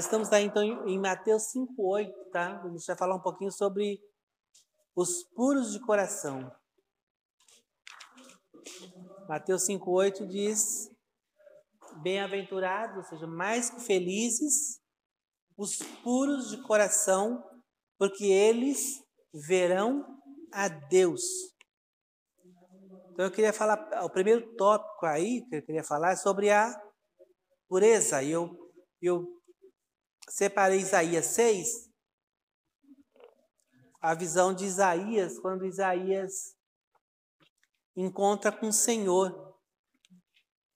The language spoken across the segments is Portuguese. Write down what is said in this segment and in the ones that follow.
Nós estamos aí então em Mateus 5:8, tá? A gente vai falar um pouquinho sobre os puros de coração. Mateus 5:8 diz: Bem-aventurados, ou seja, mais que felizes, os puros de coração, porque eles verão a Deus. Então eu queria falar, o primeiro tópico aí que eu queria falar é sobre a pureza. E eu, eu separei Isaías 6, a visão de Isaías, quando Isaías encontra com o Senhor.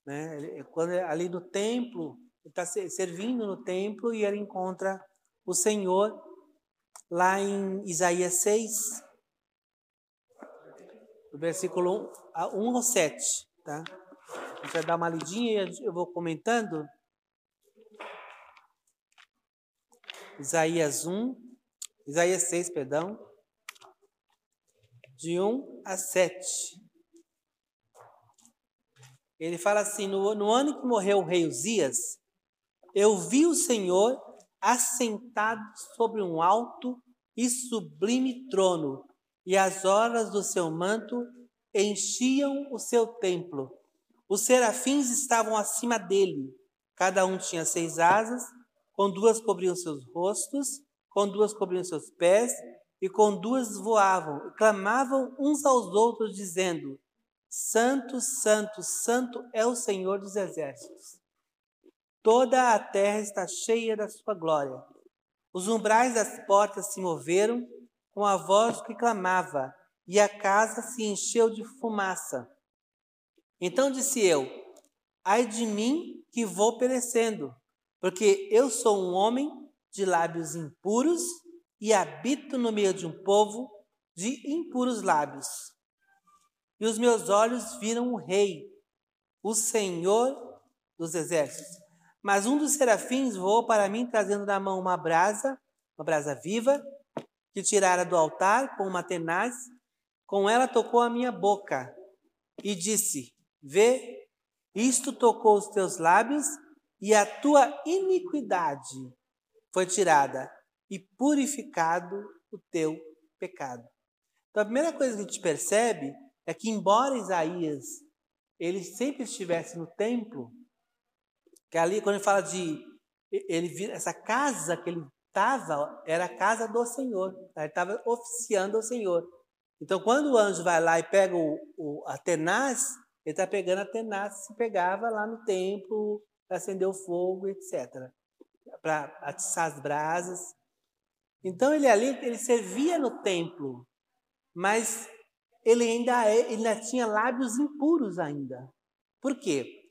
Né? Quando ali no templo, ele está servindo no templo e ele encontra o Senhor lá em Isaías 6, do versículo 1 ao 7. Tá? A gente vai dar uma lidinha e eu vou comentando. Isaías 1, Isaías 6, perdão, de 1 a 7. Ele fala assim: no, no ano que morreu o rei Uzias, eu vi o Senhor assentado sobre um alto e sublime trono, e as horas do seu manto enchiam o seu templo. Os serafins estavam acima dele, cada um tinha seis asas, com duas cobriam seus rostos, com duas cobriam seus pés, e com duas voavam, e clamavam uns aos outros, dizendo: Santo, Santo, Santo é o Senhor dos exércitos. Toda a terra está cheia da sua glória. Os umbrais das portas se moveram com a voz que clamava, e a casa se encheu de fumaça. Então disse eu: Ai de mim que vou perecendo, porque eu sou um homem de lábios impuros e habito no meio de um povo de impuros lábios. E os meus olhos viram o Rei, o Senhor dos exércitos. Mas um dos serafins voou para mim, trazendo na mão uma brasa, uma brasa viva, que tirara do altar com uma tenaz. Com ela tocou a minha boca e disse: Vê, isto tocou os teus lábios e a tua iniquidade foi tirada e purificado o teu pecado. Então a primeira coisa que a gente percebe é que embora Isaías ele sempre estivesse no templo, que ali, quando ele fala de. Ele, essa casa que ele estava era a casa do Senhor. Tá? Ele estava oficiando ao Senhor. Então, quando o anjo vai lá e pega o, o a tenaz, ele está pegando a tenaz que pegava lá no templo para acender o fogo, etc. Para atiçar as brasas. Então, ele ali, ele servia no templo, mas ele ainda, é, ele ainda tinha lábios impuros ainda. Por quê?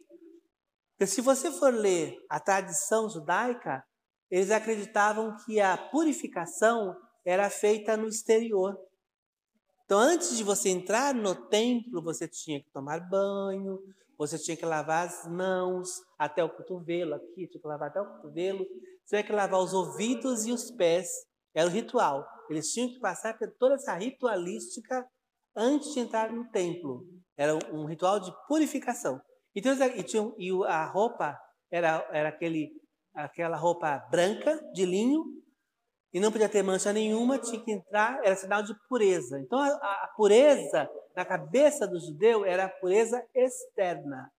Porque se você for ler a tradição judaica, eles acreditavam que a purificação era feita no exterior. Então, antes de você entrar no templo, você tinha que tomar banho, você tinha que lavar as mãos até o cotovelo, aqui tinha que lavar até o cotovelo, você tinha que lavar os ouvidos e os pés. Era o ritual. Eles tinham que passar por toda essa ritualística antes de entrar no templo. Era um ritual de purificação. Então, e, tinha, e a roupa era, era aquele, aquela roupa branca, de linho, e não podia ter mancha nenhuma, tinha que entrar, era sinal de pureza. Então, a, a pureza na cabeça do judeu era a pureza externa.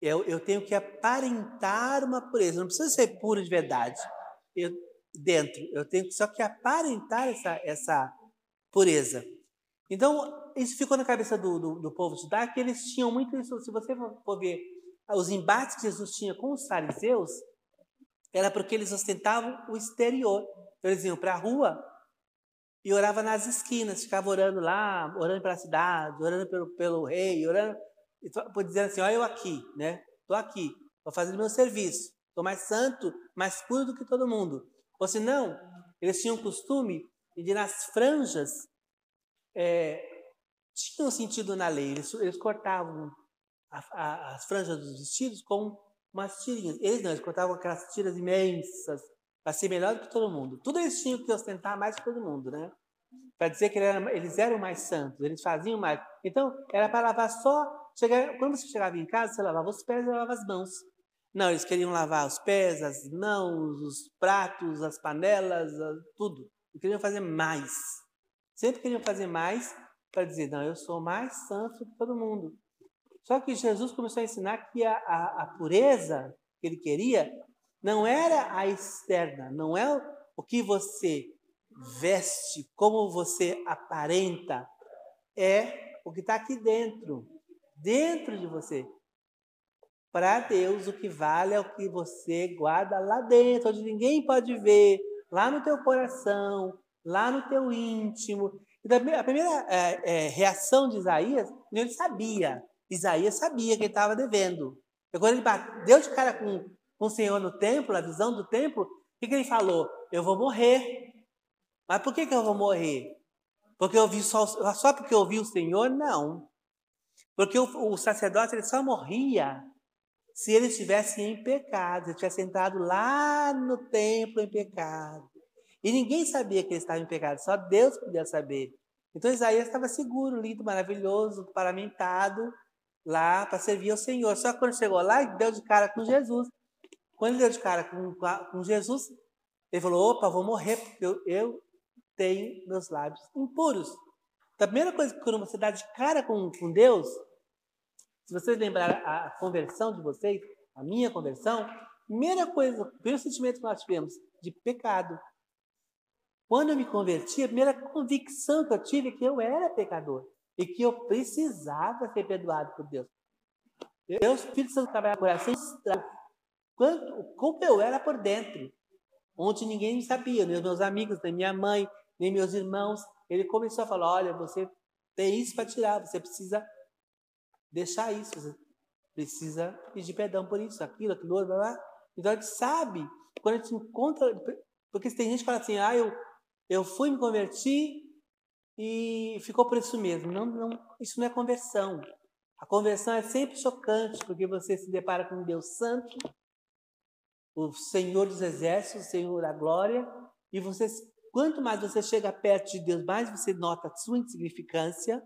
Eu, eu tenho que aparentar uma pureza, não precisa ser puro de verdade. Eu, dentro, eu tenho só que aparentar essa, essa pureza. Então, isso ficou na cabeça do, do, do povo judaico, que eles tinham muito isso. Se você for ver os embates que Jesus tinha com os fariseus, era porque eles ostentavam o exterior. Então, eles iam para a rua e oravam nas esquinas, ficavam orando lá, orando pela cidade, orando pelo, pelo rei, orando, dizer assim, olha eu aqui, né? Estou aqui, estou fazendo meu serviço, estou mais santo, mais puro do que todo mundo. Ou se não, eles tinham o costume de nas franjas é, tinham sentido na lei. Eles, eles cortavam a, a, as franjas dos vestidos com umas tirinhas. Eles não, eles cortavam aquelas tiras imensas para ser melhor do que todo mundo. Tudo eles tinham que ostentar mais que todo mundo, né? Para dizer que eles eram mais santos, eles faziam mais. Então, era para lavar só. Chegar, quando você chegava em casa, você lavava os pés e lavava as mãos. Não, eles queriam lavar os pés, as mãos, os pratos, as panelas, tudo. Eles queriam fazer mais. Sempre queriam fazer mais para dizer, não, eu sou mais santo que todo mundo. Só que Jesus começou a ensinar que a, a, a pureza que ele queria não era a externa, não é o que você veste, como você aparenta, é o que está aqui dentro, dentro de você. Para Deus, o que vale é o que você guarda lá dentro, onde ninguém pode ver, lá no teu coração, lá no teu íntimo. a primeira é, é, reação de Isaías, ele sabia. Isaías sabia que ele estava devendo. E quando ele bateu de cara com, com o Senhor no templo, a visão do templo, o que, que ele falou? Eu vou morrer. Mas por que, que eu vou morrer? Porque eu vi só, só porque eu vi o Senhor? Não. Porque o, o sacerdote ele só morria se ele estivesse em pecado, se ele tivesse entrado lá no templo em pecado. E ninguém sabia que ele estava em pecado, só Deus podia saber. Então Isaías estava seguro, lindo, maravilhoso, paramentado lá para servir ao Senhor. Só quando chegou lá, deu de cara com Jesus. Quando ele deu de cara com, com Jesus, ele falou: opa, vou morrer, porque eu, eu tenho meus lábios impuros. Então, a primeira coisa que quando você dá de cara com, com Deus, se vocês lembrarem a conversão de vocês, a minha conversão, primeira coisa, o primeiro sentimento que nós tivemos de pecado. Quando eu me converti, a primeira convicção que eu tive é que eu era pecador e que eu precisava ser perdoado por Deus. Deus, Filho Santo, trabalha no coração quanto como eu era por dentro, onde ninguém me sabia, nem meus amigos, nem minha mãe, nem meus irmãos. Ele começou a falar: olha, você tem isso para tirar, você precisa deixar isso, você precisa pedir perdão por isso, aquilo, aquilo, blá, blá. Então a gente sabe, quando a gente encontra, porque tem gente que fala assim: ah, eu, eu fui me convertir e ficou por isso mesmo. Não, não, isso não é conversão. A conversão é sempre chocante, porque você se depara com um Deus Santo, o Senhor dos Exércitos, o Senhor da Glória, e você, quanto mais você chega perto de Deus, mais você nota a sua insignificância.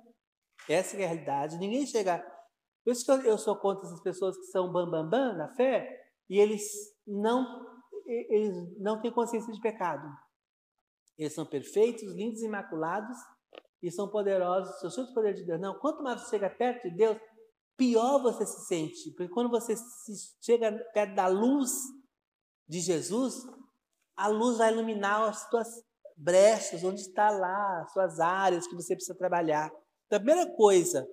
Essa é a realidade. Ninguém chega. Por isso que eu, sou contra essas pessoas que são bambambam bam, bam, na fé e eles não, eles não têm consciência de pecado. Eles são perfeitos, lindos imaculados, e são poderosos, seus filhos poder de Deus. Não, quanto mais você chega perto de Deus, pior você se sente. Porque quando você chega perto da luz de Jesus, a luz vai iluminar as tuas brechas, onde está lá, as suas áreas que você precisa trabalhar. Então, a primeira coisa,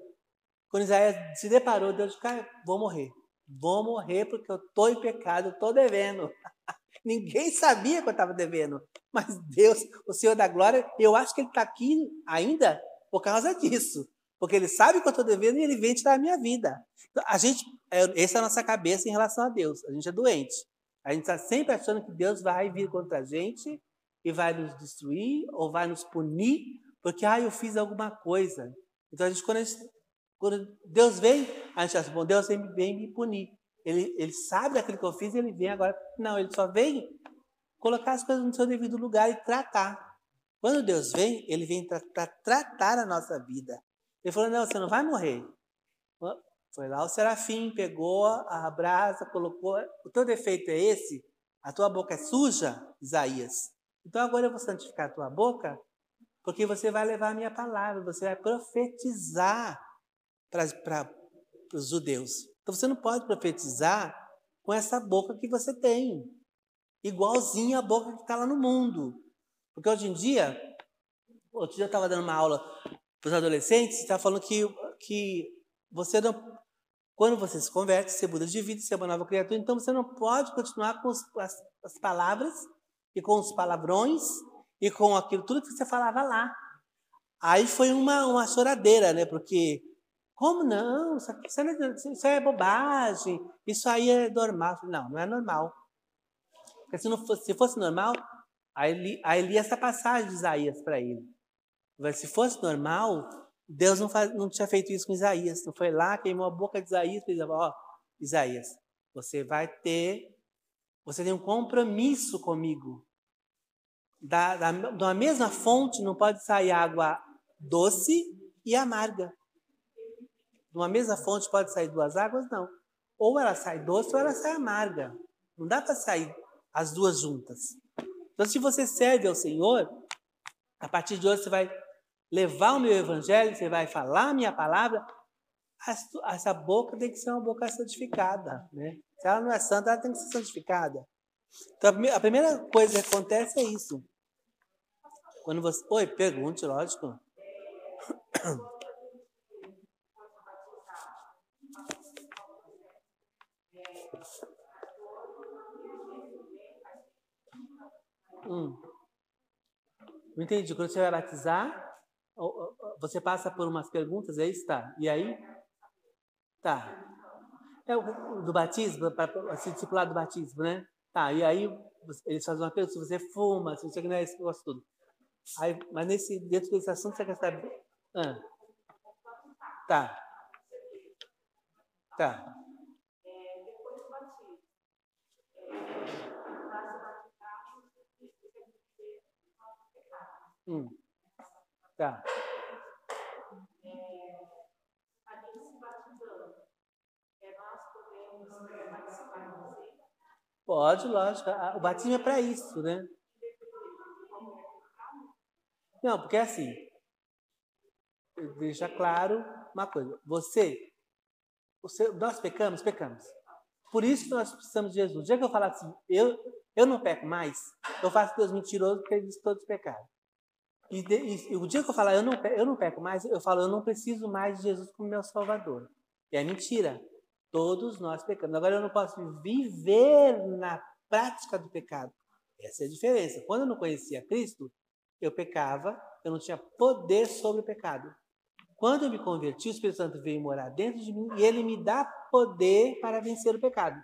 quando Isaías se deparou, Deus disse, cara, vou morrer. Vou morrer porque eu estou em pecado, estou devendo. Ninguém sabia que eu estava devendo. Mas Deus, o Senhor da glória, eu acho que Ele está aqui ainda por causa disso. Porque Ele sabe que eu estou devendo e Ele vem tirar a minha vida. Então, a gente, é, essa é a nossa cabeça em relação a Deus. A gente é doente. A gente está sempre achando que Deus vai vir contra a gente e vai nos destruir ou vai nos punir porque ah, eu fiz alguma coisa. Então, a gente, quando, a gente, quando Deus vem, a gente acha, bom, Deus vem, vem me punir. Ele, ele sabe daquilo que eu fiz e ele vem agora. Não, ele só vem colocar as coisas no seu devido lugar e tratar. Quando Deus vem, ele vem para tratar a nossa vida. Ele falou: Não, você não vai morrer. Foi lá o serafim, pegou a brasa, colocou. O teu defeito é esse? A tua boca é suja, Isaías. Então agora eu vou santificar a tua boca, porque você vai levar a minha palavra, você vai profetizar para os judeus. Então você não pode profetizar com essa boca que você tem, igualzinha a boca que está lá no mundo. Porque hoje em dia, outro dia eu estava dando uma aula para os adolescentes, está falando que, que você não. Quando você se converte, você muda de vida, você é uma nova criatura, então você não pode continuar com as, as palavras e com os palavrões e com aquilo tudo que você falava lá. Aí foi uma, uma choradeira, né? Porque como não? Isso, aqui, isso é bobagem, isso aí é normal. Não, não é normal. Porque se, não fosse, se fosse normal, aí li, aí essa passagem de Isaías para ele. Mas se fosse normal, Deus não, faz, não tinha feito isso com Isaías. Não foi lá, queimou a boca de Isaías e ó, Isaías, você vai ter, você tem um compromisso comigo. Da, da, da mesma fonte não pode sair água doce e amarga. De uma mesma fonte pode sair duas águas? Não. Ou ela sai doce ou ela sai amarga. Não dá para sair as duas juntas. Então, se você serve ao Senhor, a partir de hoje você vai levar o meu evangelho, você vai falar a minha palavra, essa boca tem que ser uma boca santificada, né? Se ela não é santa, ela tem que ser santificada. Então, a primeira coisa que acontece é isso. Quando você. Oi, pergunte, lógico. Hum. Não entendi. Quando você vai batizar, você passa por umas perguntas, aí é está. E aí? Tá. É o do batismo, para se discipular do batismo, né? Tá, e aí eles fazem uma pergunta se você fuma, se você não é esse negócio tudo. Aí, mas nesse, dentro desse assunto você quer saber. Ah. Tá. Tá. Hum. Tá. Pode, lógico. O batismo é para isso, né? Não, porque é assim. Deixa claro uma coisa. Você, você, nós pecamos, pecamos. Por isso que nós precisamos de Jesus. Dia que eu falar assim, eu, eu não peco mais, eu faço Deus mentiroso porque ele disse todos pecaram. E, e, o dia que eu falar eu não, eu não peco mais, eu falo eu não preciso mais de Jesus como meu Salvador. E é mentira. Todos nós pecamos. Agora eu não posso viver na prática do pecado. Essa é a diferença. Quando eu não conhecia Cristo, eu pecava, eu não tinha poder sobre o pecado. Quando eu me converti, o Espírito Santo veio morar dentro de mim e ele me dá poder para vencer o pecado.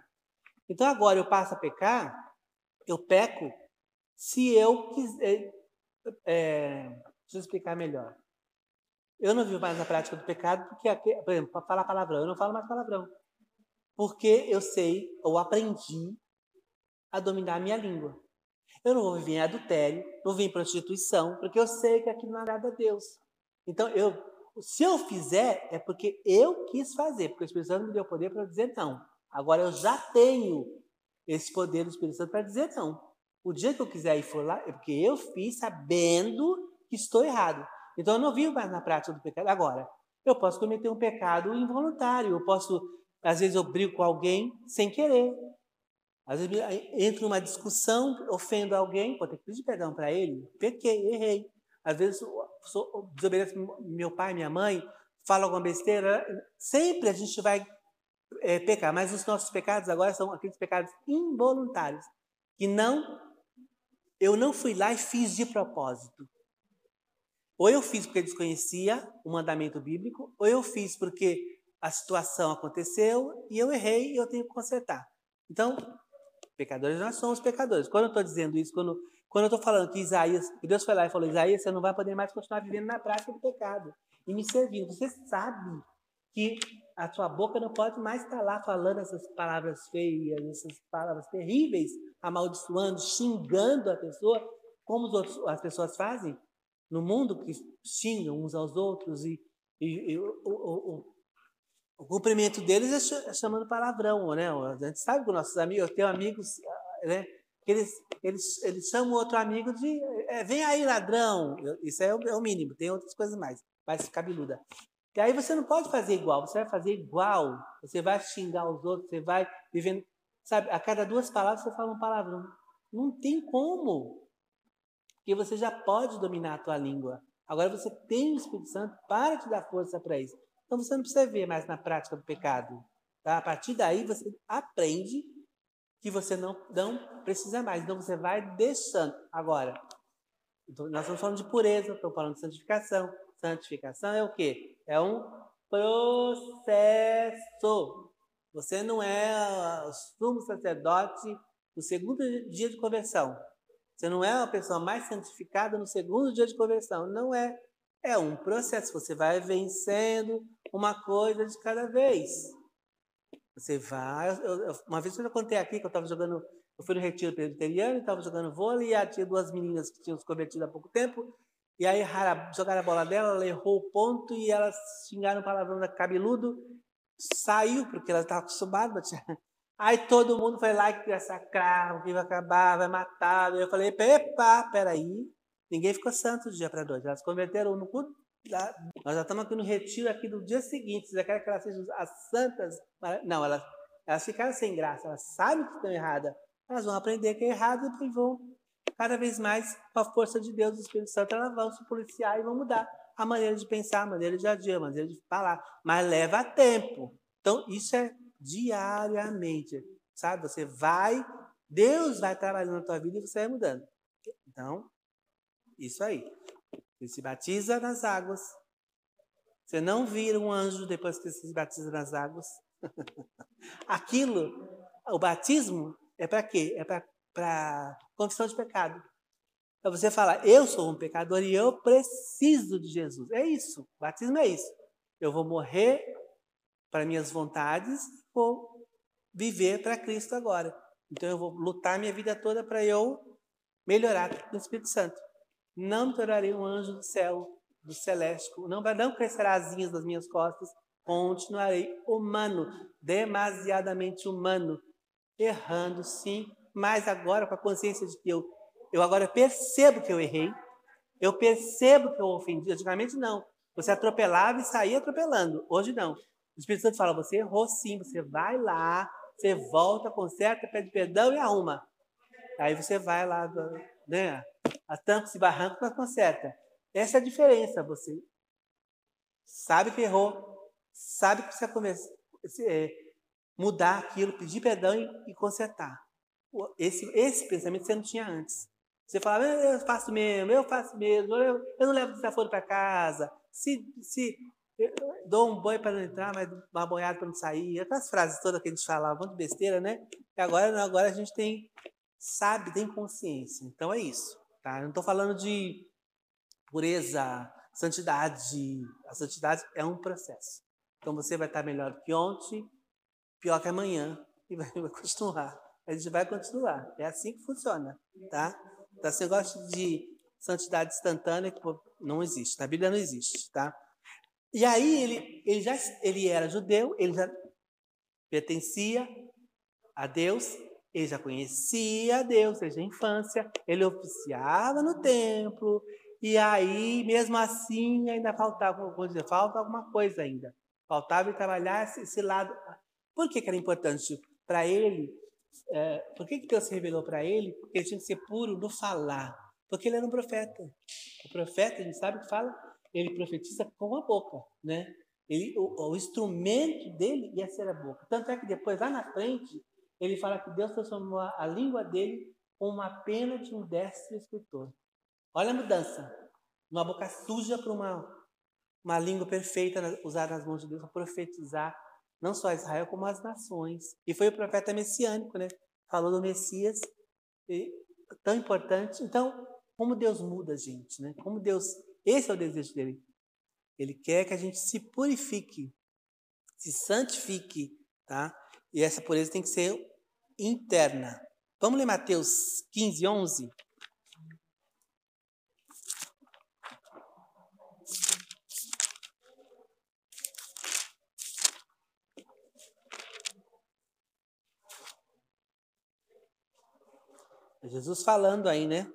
Então agora eu passo a pecar, eu peco, se eu quiser. É, deixa eu explicar melhor. Eu não vivo mais na prática do pecado, porque, por exemplo, para falar palavrão, eu não falo mais palavrão. Porque eu sei, ou aprendi a dominar a minha língua. Eu não vou viver em adultério, não vou viver em prostituição, porque eu sei que aquilo não agrada a Deus. Então, eu, se eu fizer, é porque eu quis fazer, porque o Espírito Santo me deu poder para dizer não. Agora eu já tenho esse poder do Espírito Santo para dizer não. O dia que eu quiser ir for lá, é porque eu fiz sabendo que estou errado. Então eu não vivo mais na prática do pecado. Agora, eu posso cometer um pecado involuntário, eu posso às vezes eu brigo com alguém sem querer. Às vezes entro numa discussão, ofendo alguém, pode ter que pedir perdão para ele. Pequei, errei. Às vezes sou, desobedeço meu pai, minha mãe, falo alguma besteira. Sempre a gente vai é, pecar, mas os nossos pecados agora são aqueles pecados involuntários, que não, eu não fui lá e fiz de propósito. Ou eu fiz porque desconhecia o mandamento bíblico, ou eu fiz porque a situação aconteceu e eu errei e eu tenho que consertar. Então, pecadores nós somos pecadores. Quando eu estou dizendo isso, quando, quando eu estou falando que Isaías, que Deus foi lá e falou, Isaías, você não vai poder mais continuar vivendo na prática do pecado e me servindo. Você sabe que a sua boca não pode mais estar lá falando essas palavras feias, essas palavras terríveis, amaldiçoando, xingando a pessoa, como outros, as pessoas fazem no mundo, que xingam uns aos outros e, e, e o, o, o cumprimento deles é, é chamando palavrão, né? A gente sabe que nossos amigos, eu tenho amigos, né? Que eles, eles, eles chamam outro amigo de é, vem aí, ladrão. Isso é o, é o, mínimo, tem outras coisas mais, mais cabeluda. E aí você não pode fazer igual, você vai fazer igual. Você vai xingar os outros, você vai vivendo. Sabe, a cada duas palavras você fala um palavrão. Não tem como. Porque você já pode dominar a tua língua. Agora você tem o Espírito Santo para te dar força para isso. Então você não precisa ver mais na prática do pecado. Tá? A partir daí você aprende que você não, não precisa mais. Então você vai deixando. Agora, nós estamos falando de pureza, estamos falando de santificação. Santificação é o quê? É um processo. Você não é o sumo sacerdote no segundo dia de conversão. Você não é a pessoa mais santificada no segundo dia de conversão. Não é. É um processo. Você vai vencendo uma coisa de cada vez. Você vai. Eu, eu, uma vez eu já contei aqui que eu estava jogando. Eu fui no retiro presbiteriano, estava jogando vôlei, e tinha duas meninas que tinham se convertido há pouco tempo. E aí jogaram a bola dela, ela errou o ponto e elas xingaram o palavrão da cabeludo. saiu, porque ela estava acostumada. Aí todo mundo foi lá que ia sacrar, que vai acabar, vai matar. Eu falei, epa, peraí. Ninguém ficou santo do dia para dois. Elas converteram no culto. Nós já estamos aqui no retiro aqui do dia seguinte. Você quer que elas sejam as santas? Não, elas, elas ficaram sem graça. Elas sabem que estão erradas. Elas vão aprender que é errado e vão cada vez mais, com a força de Deus, do Espírito Santo, elas vão se policiar e vão mudar a maneira de pensar, a maneira de agir, a maneira de falar. Mas leva tempo. Então, isso é diariamente, sabe? Você vai, Deus vai trabalhando na tua vida e você vai mudando. Então, isso aí. Você se batiza nas águas. Você não vira um anjo depois que você se batiza nas águas. Aquilo, o batismo é para quê? É para confissão de pecado. Para você falar, eu sou um pecador e eu preciso de Jesus. É isso. O batismo é isso. Eu vou morrer para minhas vontades, vou viver para Cristo agora. Então eu vou lutar minha vida toda para eu melhorar no Espírito Santo. Não me tornarei um anjo do céu, do celeste. Não, não crescerá asinhas das minhas costas. Continuarei humano, demasiadamente humano, errando sim, mas agora com a consciência de que eu, eu agora percebo que eu errei, eu percebo que eu ofendi. Antigamente não. Você atropelava e saía atropelando. Hoje não. O Espírito Santo fala: você errou sim, você vai lá, você volta, conserta, pede perdão e arruma. Aí você vai lá, né? A tancos e barrancos, mas conserta. Essa é a diferença. Você sabe que errou, sabe que precisa começar, é, mudar aquilo, pedir perdão e, e consertar. Esse, esse pensamento você não tinha antes. Você falava, eu faço mesmo, eu faço mesmo, eu, eu não levo desaforo para casa. Se, se dou um banho para não entrar, mas uma banhada para não sair. Aquelas frases todas que a gente falava, muito besteira, né? E agora, agora a gente tem, sabe, tem consciência. Então é isso. Tá? Eu não estou falando de pureza, santidade. A santidade é um processo. Então você vai estar melhor que ontem, pior que amanhã, e vai, vai continuar. A gente vai continuar. É assim que funciona. Tá? Então, esse negócio de santidade instantânea não existe. Na Bíblia não existe. Tá? E aí ele, ele já ele era judeu, ele já pertencia a Deus, ele já conhecia a Deus desde a infância, ele oficiava no templo, e aí, mesmo assim, ainda faltava, vou dizer, falta alguma coisa ainda. Faltava ele trabalhar esse, esse lado. Por que, que era importante para ele? É, por que, que Deus se revelou para ele? Porque ele tinha que ser puro no falar. Porque ele era um profeta. O profeta, a gente sabe que fala ele profetiza com a boca, né? Ele, o, o, instrumento dele ia ser a boca. Tanto é que depois, lá na frente, ele fala que Deus transformou a, a língua dele com uma pena de um destro escritor. Olha a mudança. Uma boca suja para uma, uma língua perfeita usada nas mãos de Deus para profetizar não só Israel, como as nações. E foi o profeta messiânico, né? Falou do Messias, e, tão importante. Então, como Deus muda a gente, né? Como Deus esse é o desejo dele. Ele quer que a gente se purifique, se santifique, tá? E essa pureza tem que ser interna. Vamos ler Mateus 15, 11? Jesus falando aí, né?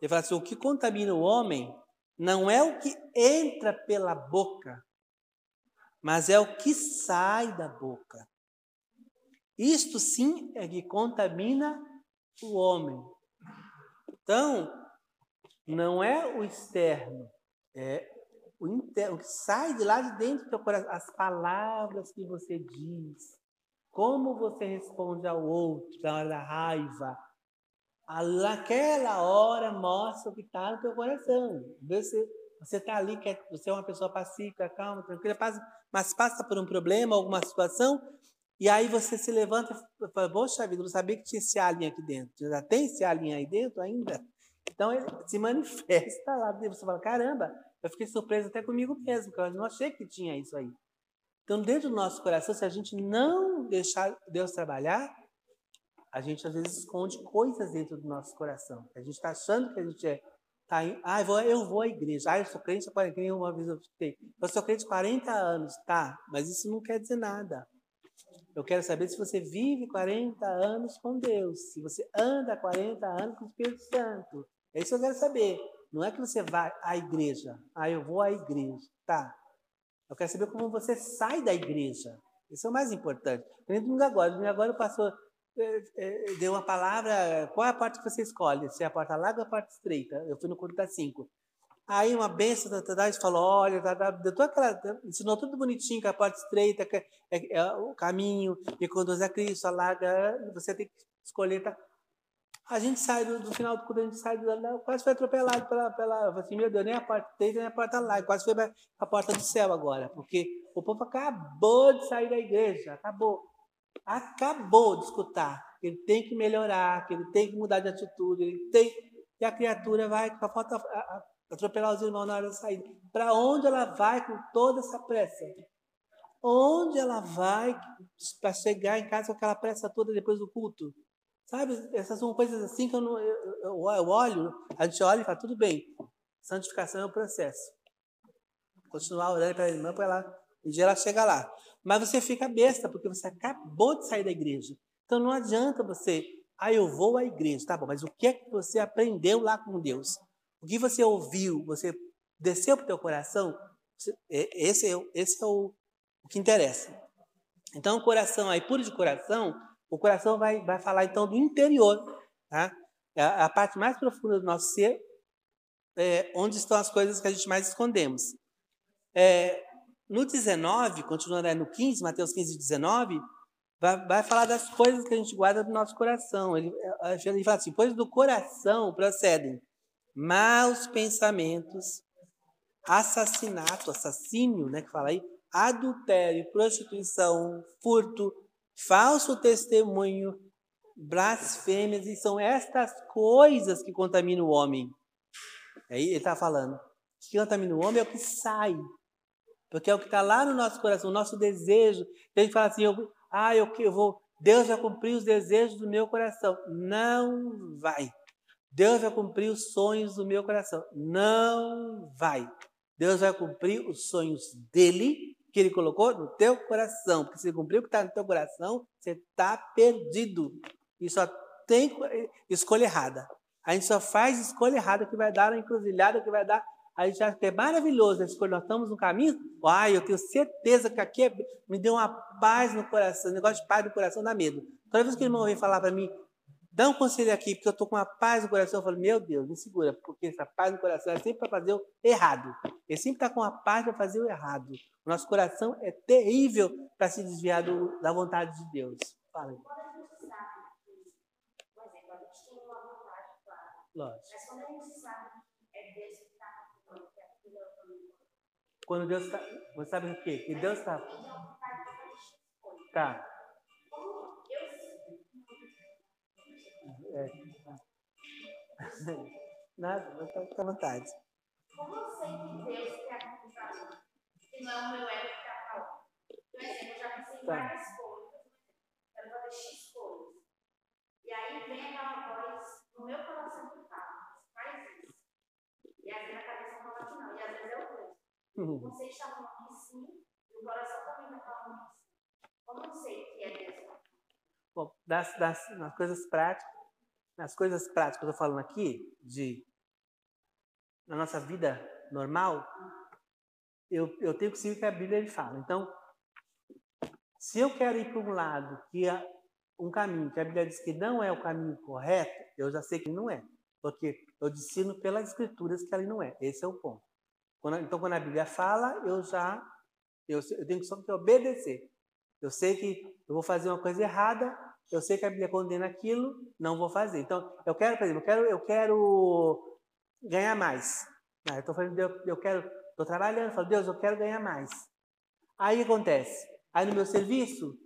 Ele fala assim: o que contamina o homem não é o que entra pela boca, mas é o que sai da boca. Isto sim é que contamina o homem. Então, não é o externo, é o interno, o que sai de lá de dentro do teu coração, as palavras que você diz, como você responde ao outro na hora da raiva, naquela hora mostra o que está no teu coração. Você você está ali, quer, você é uma pessoa pacífica, calma, tranquila, mas passa por um problema, alguma situação, e aí você se levanta e fala, poxa vida, não sabia que tinha esse alien aqui dentro. Já tem esse alien aí dentro ainda? Então ele se manifesta lá dentro. Você fala, caramba, eu fiquei surpreso até comigo mesmo, porque eu não achei que tinha isso aí. Então, dentro do nosso coração, se a gente não deixar Deus trabalhar, a gente às vezes esconde coisas dentro do nosso coração. A gente está achando que a gente é, Tá em, ah, eu vou, eu vou à igreja. Ah, eu sou crente há 40 uma vez eu escutei. Eu sou crente há 40 anos, tá? Mas isso não quer dizer nada. Eu quero saber se você vive 40 anos com Deus, se você anda 40 anos com o Espírito Santo. É isso que eu quero saber. Não é que você vai à igreja. Ah, eu vou à igreja. Tá. Eu quero saber como você sai da igreja. Isso é o mais importante. Domingo agora, domingo agora o pastor é, é, deu uma palavra, qual é a parte que você escolhe? Se é a porta larga ou a porta estreita? Eu fui no culto das cinco. Aí uma benção da Tadá falou, olha, tá, tá, deu toda aquela, ensinou tudo bonitinho, que a porta estreita, que é, é, é o caminho, que conduz a Cristo, a larga, você tem que escolher, tá? A gente sai do, do final do culto, a gente sai do quase foi atropelado pela, pela assim, meu Deus, nem a porta estreita, nem a porta larga, quase foi a porta do céu agora, porque o povo acabou de sair da igreja, acabou acabou de escutar ele tem que melhorar, que ele tem que mudar de atitude, ele tem e a criatura vai com a falta atropelar os irmãos na hora da saída. Para onde ela vai com toda essa pressa? Onde ela vai para chegar em casa com aquela pressa toda depois do culto? Sabe, essas são coisas assim que eu, não, eu, eu, eu olho, a gente olha e fala, tudo bem, santificação é um processo. Continuar orando para a irmã para ela, um dia ela chega lá. Mas você fica besta, porque você acabou de sair da igreja. Então não adianta você, ah, eu vou à igreja, tá bom, mas o que é que você aprendeu lá com Deus? O que você ouviu, você desceu para o teu coração? É, esse é, esse é o, o que interessa. Então, coração aí, puro de coração, o coração vai, vai falar então do interior, tá? A, a parte mais profunda do nosso ser, é, onde estão as coisas que a gente mais escondemos. É, no 19, continuando aí no 15, Mateus 15, 19, vai, vai falar das coisas que a gente guarda do nosso coração. Ele, ele fala assim: pois do coração procedem maus pensamentos, assassinato, assassínio, né, que fala aí, adultério, prostituição, furto, falso testemunho, blasfêmias, e são estas coisas que contaminam o homem. Aí ele está falando, o que contamina o homem é o que sai porque é o que está lá no nosso coração, o nosso desejo. A gente fala assim, eu, ah, eu, eu vou, Deus vai cumprir os desejos do meu coração. Não vai. Deus vai cumprir os sonhos do meu coração. Não vai. Deus vai cumprir os sonhos dele, que ele colocou no teu coração. Porque se cumprir o que está no teu coração, você está perdido. E só tem escolha errada. A gente só faz escolha errada que vai dar na encruzilhada, que vai dar a gente acha que é maravilhoso, nós estamos no caminho, ai, eu tenho certeza que aqui é, me deu uma paz no coração, negócio de paz no coração dá medo. Toda vez que o irmão vem falar para mim, dá um conselho aqui, porque eu estou com uma paz no coração, eu falo, meu Deus, me segura, porque essa paz no coração é sempre para fazer o errado. Ele sempre está com a paz para fazer o errado. O nosso coração é terrível para se desviar do, da vontade de Deus. Fala aí. Lógico. Mas quando a gente sabe é Deus quando Deus está. Você sabe o quê? Que Deus está. Tá. É. Nada, vai ficar à vontade. Como eu sei que Deus quer acontecer que não é o meu ego que está falando? Por exemplo, eu já pensei em tá. várias coisas. Eu vou fazer X coisas. E aí vem aquela voz no meu coração que fala, faz isso. E às vezes a cabeça fala que não, e às vezes é o oposto. Uhum. Você está falando que sim, e o coração também está falando que sim. Como eu sei que é Deus? Bom, das, das, nas coisas práticas, nas coisas práticas que eu estou falando aqui, de na nossa vida normal, eu, eu tenho que seguir o que a Bíblia ele fala. Então, se eu quero ir para um lado que é um caminho que a Bíblia diz que não é o caminho correto, eu já sei que não é. Porque eu discerno pelas escrituras que ali não é. Esse é o ponto. Quando, então, quando a Bíblia fala, eu já eu, eu tenho só que obedecer. Eu sei que eu vou fazer uma coisa errada, eu sei que a Bíblia condena aquilo, não vou fazer. Então, eu quero, por exemplo, eu quero, eu quero ganhar mais. Ah, eu estou falando, eu, eu quero, estou trabalhando, falo, Deus, eu quero ganhar mais. Aí o que acontece? Aí no meu serviço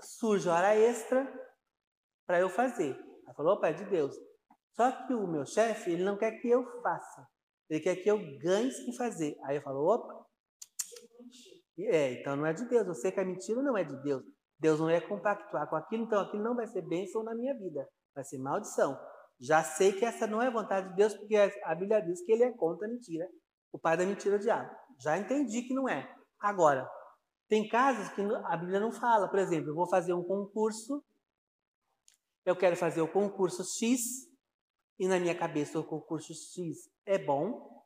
surge hora extra para eu fazer. Ela falou, opa, é de Deus. Só que o meu chefe, ele não quer que eu faça. Ele quer que eu ganhe sem fazer. Aí eu falo, opa. É, então não é de Deus. Eu sei que a mentira não é de Deus. Deus não é compactuar com aquilo, então aquilo não vai ser bênção na minha vida. Vai ser maldição. Já sei que essa não é vontade de Deus, porque a Bíblia diz que ele é contra a mentira. O pai da mentira é o diabo. Já entendi que não é. Agora, tem casos que a Bíblia não fala. Por exemplo, eu vou fazer um concurso, eu quero fazer o concurso X, e na minha cabeça o concurso X é bom,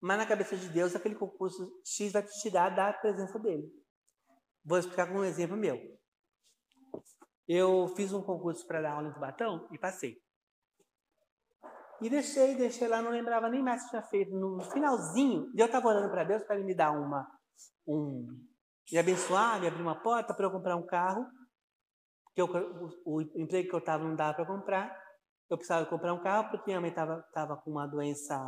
mas na cabeça de Deus aquele concurso X vai te tirar da presença dele. Vou explicar com um exemplo meu. Eu fiz um concurso para dar aula em Cubatão e passei. E deixei, deixei lá, não lembrava nem mais que tinha feito. No finalzinho, eu estava orando para Deus para ele me dar uma, um, me abençoar, me abrir uma porta para eu comprar um carro, porque eu, o, o, emprego que eu estava não dava para comprar. Eu precisava comprar um carro porque minha mãe estava tava com uma doença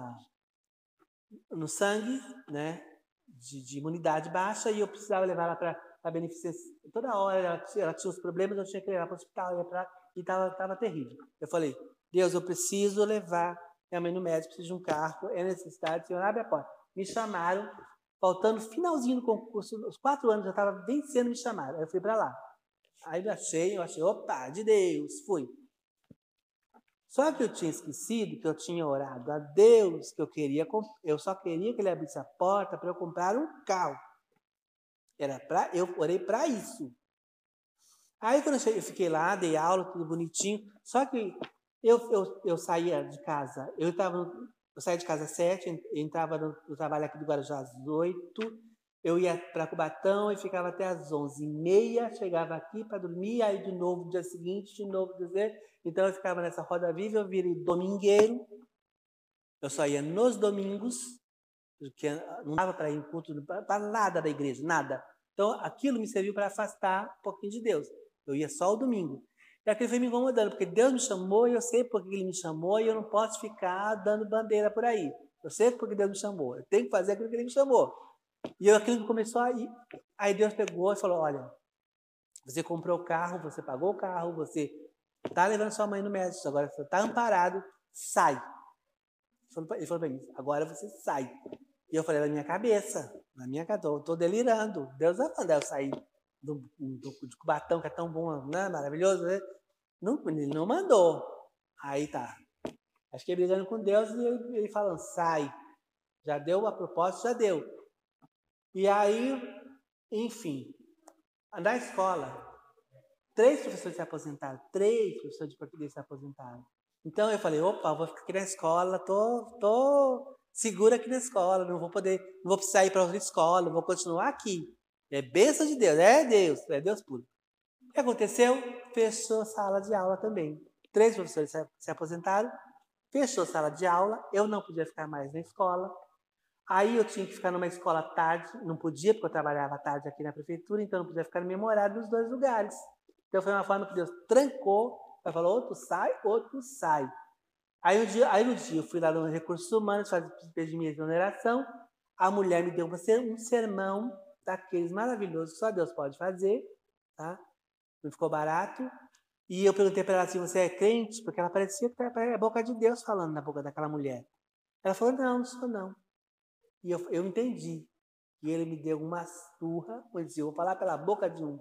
no sangue, né, de, de imunidade baixa, e eu precisava levar ela para beneficiar. Toda hora ela, ela, tinha os problemas, eu tinha que levar para o hospital, ia pra, e estava tava terrível. Eu falei, Deus, eu preciso levar minha mãe no médico, preciso de um carro, é necessidade, Senhor, abre a porta. Me chamaram, faltando finalzinho do concurso, os quatro anos já estava vencendo, me chamaram. Aí eu fui para lá. Aí eu achei, eu achei, opa, de Deus, fui. Só que eu tinha esquecido que eu tinha orado a Deus, que eu queria, eu só queria que ele abrisse a porta para eu comprar um carro. Era para, eu orei para isso. Aí quando eu, fiquei lá, dei aula, tudo bonitinho. Só que eu, eu, eu saía de casa, eu, tava, eu saía de casa às sete, entrava no, no trabalho aqui do Guarujá às oito, eu ia para Cubatão e ficava até às onze e meia, chegava aqui para dormir, aí de novo no dia seguinte, de novo dizer. Então eu ficava nessa roda viva, eu virei domingueiro, eu só ia nos domingos, porque não dava para ir em culto, para nada da igreja, nada. Então aquilo me serviu para afastar um pouquinho de Deus. Eu ia só o domingo. E aquilo foi me incomodando, porque Deus me chamou e eu sei porque Ele me chamou e eu não posso ficar dando bandeira por aí. Eu sei porque Deus me chamou. Eu tenho que fazer aquilo que Ele me chamou. E aquilo começou a ir. Aí Deus pegou e falou: Olha, você comprou o carro, você pagou o carro, você está levando sua mãe no médico, agora você está amparado, sai. Ele falou para mim: Agora você sai. E eu falei na minha cabeça, na minha cabeça, estou delirando. Deus vai mandar eu sair do, do, de Cubatão, que é tão bom, né? maravilhoso, né? Não, ele não mandou. Aí tá. Acho que brigando com Deus e ele, ele falando, sai. Já deu a proposta, já deu. E aí, enfim, na escola, três professores se aposentaram, três professores de português se aposentaram. Então eu falei, opa, vou ficar aqui na escola, tô, tô segura aqui na escola, não vou poder, não vou precisar ir para outra escola, vou continuar aqui. É bênção de Deus, é Deus, é Deus puro. O que aconteceu? Fechou sala de aula também. Três professores se aposentaram, fechou sala de aula, eu não podia ficar mais na escola. Aí eu tinha que ficar numa escola tarde, não podia, porque eu trabalhava tarde aqui na prefeitura, então não podia ficar no mesmo horário nos dois lugares. Então foi uma forma que Deus trancou, falou, outro sai, outro sai. Aí, um dia, aí no dia eu fui lá no Recursos Humanos, pedir minha exoneração, a mulher me deu um sermão daqueles maravilhosos que só Deus pode fazer, tá? Não ficou barato. E eu perguntei para ela se você é crente, porque ela parecia que era a boca de Deus falando na boca daquela mulher. Ela falou, não, não sou não. E eu, eu entendi. E ele me deu uma surra, pois disse, eu vou falar pela boca de um,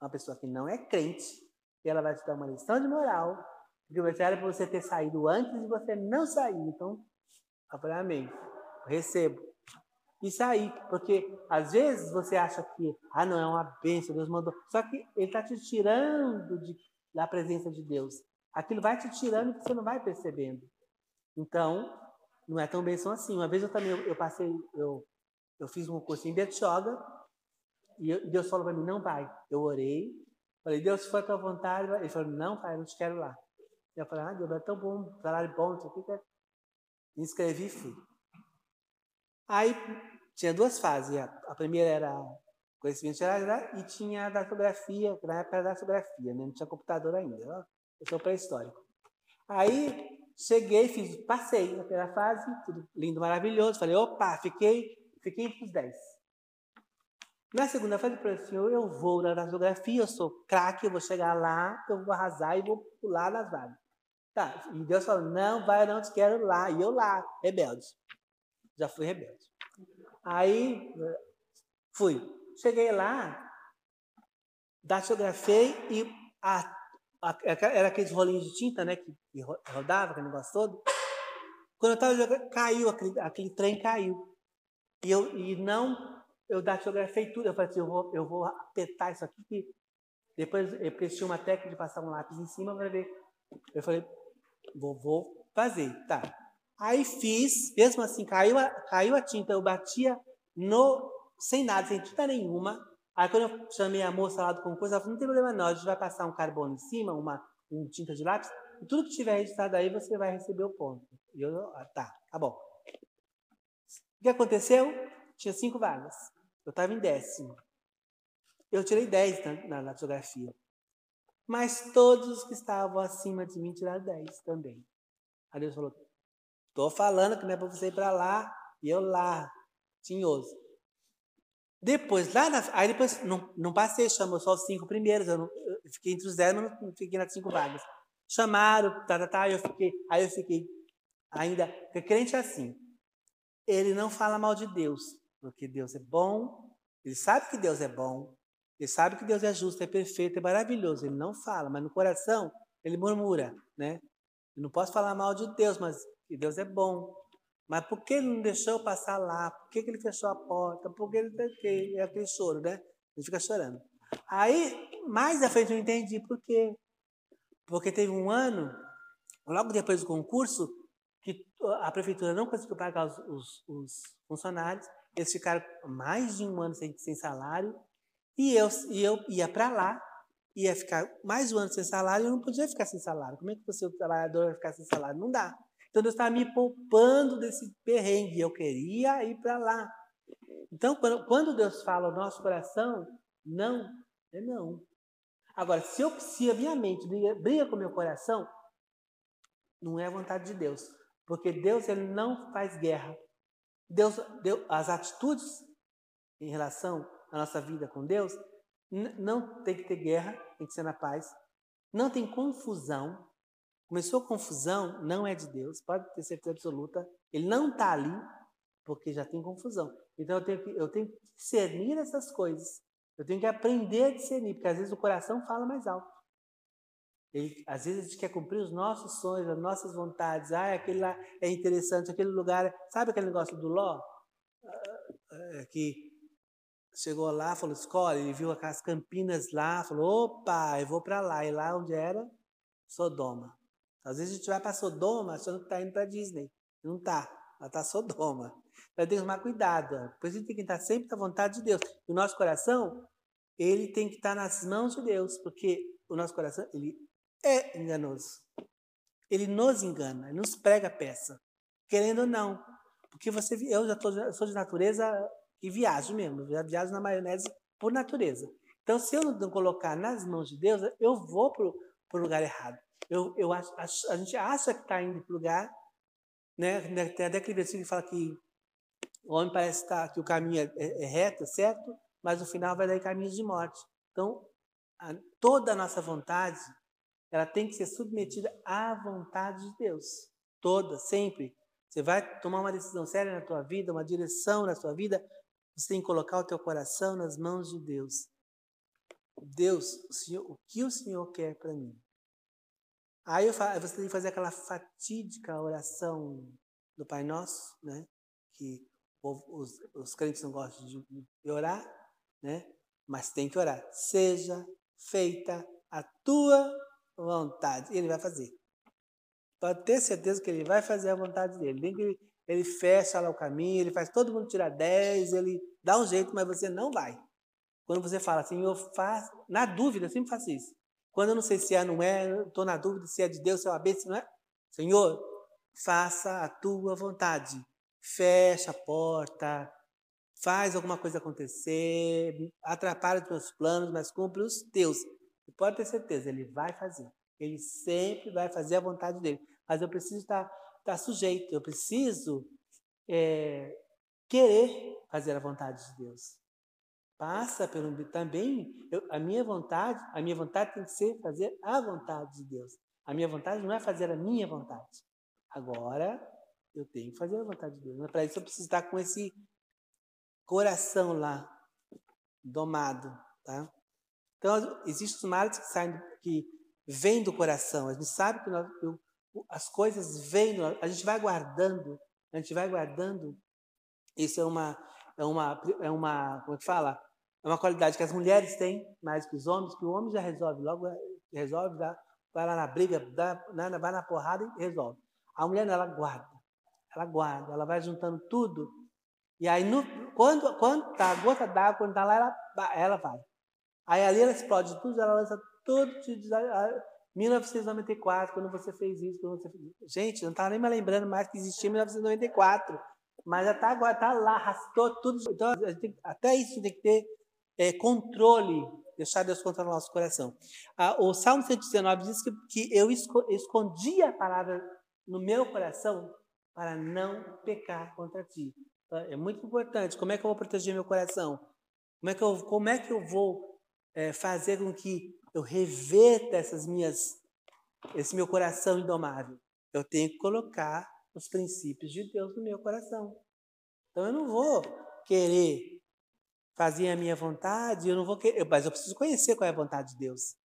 uma pessoa que não é crente, e ela vai te dar uma lição de moral, porque você era para você ter saído antes e você não saiu. Então, eu falei, amém. Recebo e sair. Porque às vezes você acha que, ah, não, é uma bênção, Deus mandou. Só que Ele está te tirando de, da presença de Deus. Aquilo vai te tirando e você não vai percebendo. Então, não é tão bênção assim. Uma vez eu também, eu, eu passei, eu, eu fiz um curso em Bertioga e eu, Deus falou para mim, não vai. Eu orei, falei, Deus, se for a tua vontade, ele falou, não, pai, eu não te quero lá. Eu falei, ah, Deus, é tão bom, salário bom, isso aqui. Me inscrevi e fui. Aí tinha duas fases. A primeira era conhecimento geral e tinha a datografia, que na época era datografia, né? não tinha computador ainda. Eu sou pré-histórico. Aí cheguei, fiz, passei na primeira fase, tudo lindo, maravilhoso. Falei, opa, fiquei, fiquei entre os 10. Na segunda fase, eu falei assim, eu vou na datografia, eu sou craque, eu vou chegar lá, eu vou arrasar e vou pular nas vagas. Tá, e Deus falou, não, vai, eu não te quero lá. E eu lá, rebelde. Já fui rebelde. Aí fui. Cheguei lá, datilografei e a, era aqueles rolinhos de tinta, né? Que, rodava, aquele negócio todo. Quando eu estava jogando, caiu, aquele, aquele trem caiu. E, eu, e não, eu datilografei tudo. Eu falei assim, eu vou, eu vou apertar isso aqui. Que depois, porque tinha uma técnica de passar um lápis em cima para ver. Eu falei, vou, vou fazer, tá. Aí fiz, mesmo assim, caiu a, caiu a tinta, eu batia no, sem nada, sem tinta nenhuma. Aí quando eu chamei a moça lá do concurso, ela falou, não tem problema não, a gente vai passar um carbono em cima, uma, tinta de lápis, e tudo que tiver registrado aí, você vai receber o ponto. E eu, ah, tá, tá bom. O que aconteceu? Tinha cinco vagas. Eu estava em décimo. Eu tirei dez na, na, na Mas todos os que estavam acima de mim tiraram dez também. Aí Deus falou, tô falando que não é para você ir para lá, e eu lá, tinhoso. Depois, lá na, aí depois, não, não passei, chamou só os cinco primeiros, eu, não, eu fiquei entre os dez, mas não fiquei nas cinco vagas. Chamaram, tá, tá, tá, eu fiquei, aí eu fiquei ainda, porque crente é assim, ele não fala mal de Deus, porque Deus é bom, ele sabe que Deus é bom, ele sabe que Deus é justo, é perfeito, é maravilhoso, ele não fala, mas no coração ele murmura, né? Eu não posso falar mal de Deus, mas Deus é bom, mas por que ele não deixou passar lá? Por que, que ele fechou a porta? Por que ele? É aquele choro, né? Ele fica chorando. Aí, mais à frente eu entendi por quê. Porque teve um ano, logo depois do concurso, que a prefeitura não conseguiu pagar os, os, os funcionários. Eles ficaram mais de um ano sem, sem salário. E eu, e eu ia para lá, ia ficar mais um ano sem salário, eu não podia ficar sem salário. Como é que você, o trabalhador, vai ficar sem salário? Não dá. Então Deus estava me poupando desse perrengue. Eu queria ir para lá. Então, quando, Deus fala ao nosso coração, não, é não. Agora, se, eu, se a minha mente briga, briga com o meu coração, não é a vontade de Deus. Porque Deus ele não faz guerra. Deus, Deus as atitudes em relação à nossa vida com Deus não tem que ter guerra, tem que ser na paz. Não tem confusão, Começou confusão, não é de Deus, pode ter certeza absoluta. Ele não está ali porque já tem confusão. Então eu tenho, que, eu tenho que discernir essas coisas. Eu tenho que aprender a discernir, porque às vezes o coração fala mais alto. Ele, às vezes a gente quer cumprir os nossos sonhos, as nossas vontades. Ah, aquele lá é interessante, aquele lugar. Sabe aquele negócio do Ló? Ah, que chegou lá, falou: escolhe. Ele viu aquelas campinas lá, falou: opa, eu vou para lá. E lá onde era? Sodoma. Às vezes a gente vai para Sodoma achando que está indo para Disney. Não está. Ela está Sodoma. Então tem que tomar cuidado. Por isso a tem que estar sempre à vontade de Deus. E o nosso coração, ele tem que estar nas mãos de Deus, porque o nosso coração, ele é enganoso. Ele nos engana, ele nos prega peça. Querendo ou não. Porque você, eu já tô, sou de natureza e viajo mesmo. Viajo na maionese por natureza. Então, se eu não colocar nas mãos de Deus, eu vou para o lugar errado. Eu, eu acho, a gente acha que está indo para o lugar, né? Tem até aquele versículo que fala que o homem parece estar, que o caminho é, é, é reto, certo? Mas no final vai dar caminhos de morte. Então, a, toda a nossa vontade, ela tem que ser submetida à vontade de Deus. Toda, sempre. Você vai tomar uma decisão séria na tua vida, uma direção na sua vida, você tem que colocar o teu coração nas mãos de Deus. Deus, o, Senhor, o que o Senhor quer para mim? Aí você tem que fazer aquela fatídica oração do Pai Nosso, né? Que os, os crentes não gostam de orar, né? Mas tem que orar. Seja feita a tua vontade. Ele vai fazer. Pode ter certeza que ele vai fazer a vontade dele. Nem que ele, ele fecha lá o caminho, ele faz todo mundo tirar 10, ele dá um jeito, mas você não vai. Quando você fala assim, eu faço, na dúvida, eu sempre faço isso. Quando eu não sei se é não é, estou na dúvida se é de Deus, se é uma bênção, não é? Senhor, faça a tua vontade. Fecha a porta, faz alguma coisa acontecer, atrapalha os teus planos, mas cumpre os teus. E pode ter certeza, ele vai fazer. Ele sempre vai fazer a vontade dele. Mas eu preciso estar, estar sujeito, eu preciso é, querer fazer a vontade de Deus passa pelo também eu, a minha vontade, a minha vontade tem que ser fazer a vontade de Deus. A minha vontade não é fazer a minha vontade. Agora eu tenho que fazer a vontade de Deus. Mas para isso eu preciso estar com esse coração lá domado, tá? Então existem os males que saem que vem do coração. A gente sabe que nós, as coisas vêm, a gente vai guardando, a gente vai guardando. Isso é uma, é uma, é uma, como é que fala? É uma qualidade que as mulheres têm mais que os homens, que o homem já resolve, logo resolve, dá, vai lá na briga, dá, vai na porrada e resolve. A mulher, ela guarda, ela guarda, ela vai juntando tudo. E aí, no, quando, quando tá a gota d'água, quando tá lá, ela, ela vai. Aí ali ela explode tudo, ela lança tudo de 1994, quando você fez isso, quando você fez isso. Gente, não estava nem me lembrando mais que existia 1994. Mas já está agora, está lá, arrastou tudo. Então, até isso tem que ter é, controle, deixar Deus controlar o nosso coração. Ah, o Salmo 119 diz que, que eu escondi a palavra no meu coração para não pecar contra ti. Então, é muito importante. Como é que eu vou proteger meu coração? Como é que eu, como é que eu vou é, fazer com que eu reverta essas minhas, esse meu coração indomável? Eu tenho que colocar os princípios de Deus no meu coração. Então eu não vou querer fazer a minha vontade, eu não vou querer, mas eu preciso conhecer qual é a vontade de Deus.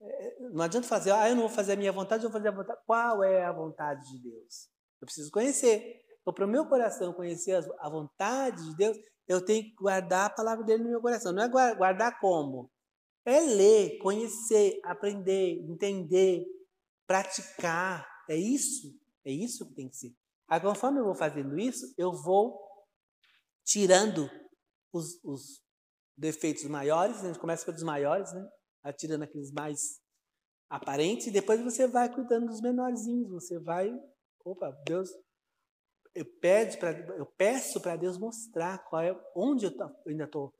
É, não adianta fazer, ah, eu não vou fazer a minha vontade, eu vou fazer a vontade. Qual é a vontade de Deus? Eu preciso conhecer. Então, para o meu coração conhecer a vontade de Deus, eu tenho que guardar a palavra dele no meu coração. Não é guardar como? É ler, conhecer, aprender, entender, praticar. É isso. É isso que tem que ser. Aí, conforme eu vou fazendo isso, eu vou tirando os, os defeitos maiores. A gente começa pelos maiores, né? Tirando aqueles mais aparentes, e depois você vai cuidando dos menorzinhos. Você vai. Opa, Deus. Eu, pede pra, eu peço para Deus mostrar qual é, onde eu, tô, eu ainda estou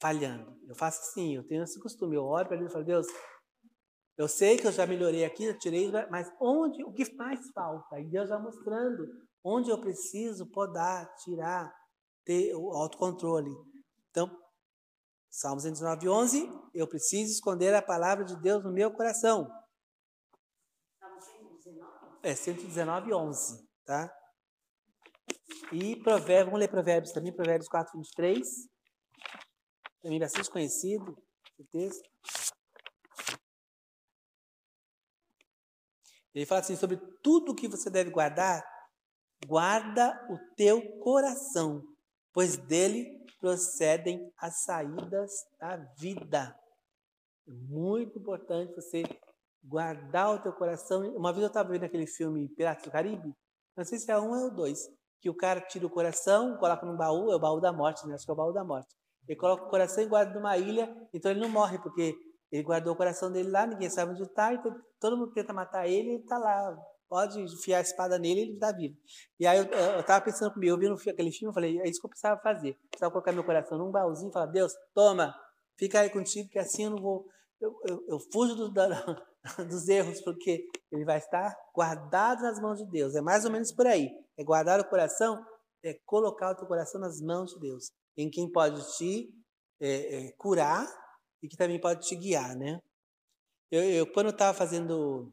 falhando. Eu faço assim, eu tenho esse costume. Eu oro para Deus e falo, Deus, eu sei que eu já melhorei aqui, eu tirei, mas onde, o que faz falta? E Deus vai mostrando onde eu preciso podar, tirar, ter o autocontrole. Então, Salmos 119, 11, eu preciso esconder a palavra de Deus no meu coração. É, 119, 11, tá? E Provérbios, vamos ler Provérbios também, Provérbios 4, 23 também bastante conhecido, o texto. Ele fala assim: sobre tudo que você deve guardar, guarda o teu coração, pois dele procedem as saídas da vida. É muito importante você guardar o teu coração. Uma vez eu estava vendo aquele filme Piratas do Caribe, não sei se é um ou dois, que o cara tira o coração, coloca num baú, é o baú da morte, né? Acho que é o baú da morte. Ele coloca o coração e guarda numa ilha, então ele não morre, porque ele guardou o coração dele lá, ninguém sabe onde está, então todo mundo tenta matar ele, ele está lá. Pode enfiar a espada nele, ele está vivo. E aí eu, estava pensando comigo, eu vi aquele filme, eu falei, é isso que eu precisava fazer. Precisava colocar meu coração num baúzinho e falar, Deus, toma, fica aí contigo, que assim eu não vou. Eu, eu, eu fujo do, da, dos erros, porque ele vai estar guardado nas mãos de Deus. É mais ou menos por aí. É guardar o coração, é colocar o teu coração nas mãos de Deus em quem pode te é, é, curar e que também pode te guiar, né? Eu, eu quando estava fazendo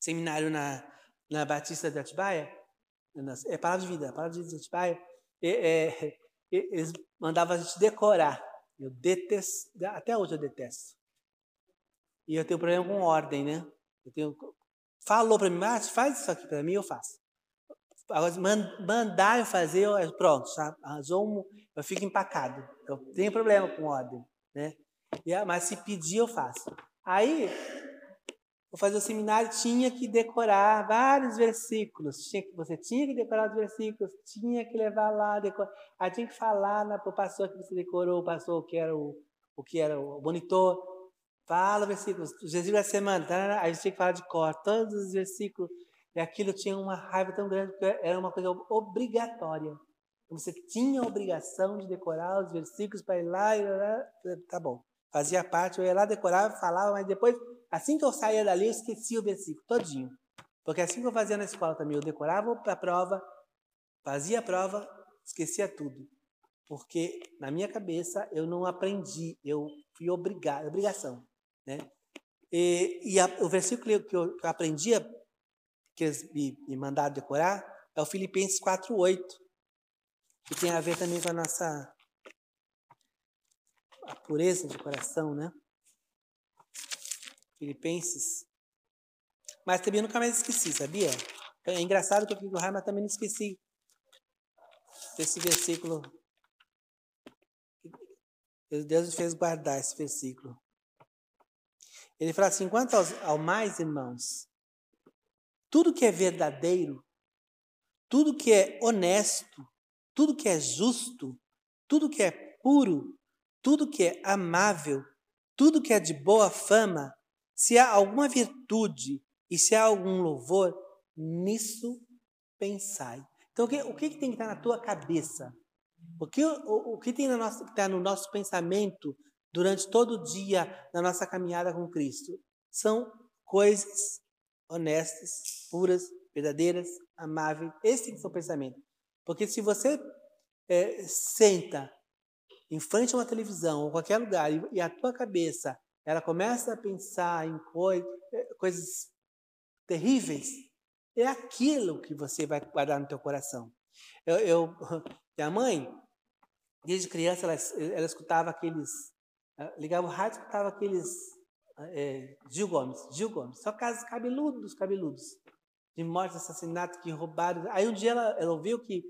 seminário na, na Batista de Atibaia, é Palavra de Vida, Palavra de Vida de Atibaia, é, eles mandavam a gente decorar. Eu detesto, até hoje eu detesto. E eu tenho problema com ordem, né? Eu tenho, falou para mim, mas faz isso aqui para mim, eu faço. Mandar eu fazer, eu, pronto, arrasou um, eu fico empacado. Eu tenho problema com ordem, né? Mas se pedir, eu faço. Aí, vou fazer o seminário, tinha que decorar vários versículos. Tinha que, você tinha que decorar os versículos, tinha que levar lá, decorar. Aí tinha que falar para o pastor que você decorou, o pastor que era o, o que era o monitor. Fala versículos, Jesus da semana, aí você tinha que falar de cor, todos os versículos e aquilo tinha uma raiva tão grande, porque era uma coisa obrigatória. Você tinha a obrigação de decorar os versículos para ir lá e lá, tá bom. Fazia parte, eu ia lá, decorava, falava, mas depois, assim que eu saía dali, eu esquecia o versículo todinho. Porque assim que eu fazia na escola também, eu decorava a prova, fazia a prova, esquecia tudo. Porque na minha cabeça eu não aprendi, eu fui obrigado, obrigação. Né? E, e a, o versículo que eu, que eu aprendia que eles me, me mandaram decorar é o Filipenses 4.8, que tem a ver também com a nossa a pureza de coração, né? Filipenses. Mas também nunca mais esqueci, sabia? É engraçado que eu fico com raiva, mas também não esqueci desse versículo. Deus fez guardar esse versículo. Ele fala assim: quanto aos, ao mais, irmãos, tudo que é verdadeiro, tudo que é honesto, tudo que é justo, tudo que é puro, tudo que é amável, tudo que é de boa fama, se há alguma virtude e se há algum louvor, nisso pensai. Então, o que, o que, tem que estar na tua cabeça? O que, o, o que tem no nosso, que está no nosso pensamento durante todo o dia na nossa caminhada com Cristo? São coisas honestas, puras, verdadeiras, amáveis. Esse ser o pensamento. Porque se você é, senta em frente a uma televisão ou qualquer lugar e, e a tua cabeça ela começa a pensar em coi é, coisas terríveis, é aquilo que você vai guardar no teu coração. Eu, eu minha mãe, desde criança, ela, ela escutava aqueles, ligava o rádio, escutava aqueles é, Gil Gomes, Gil Gomes, só casos cabeludos, cabeludos, de morte, assassinato, que roubaram. Aí um dia ela, ela ouviu que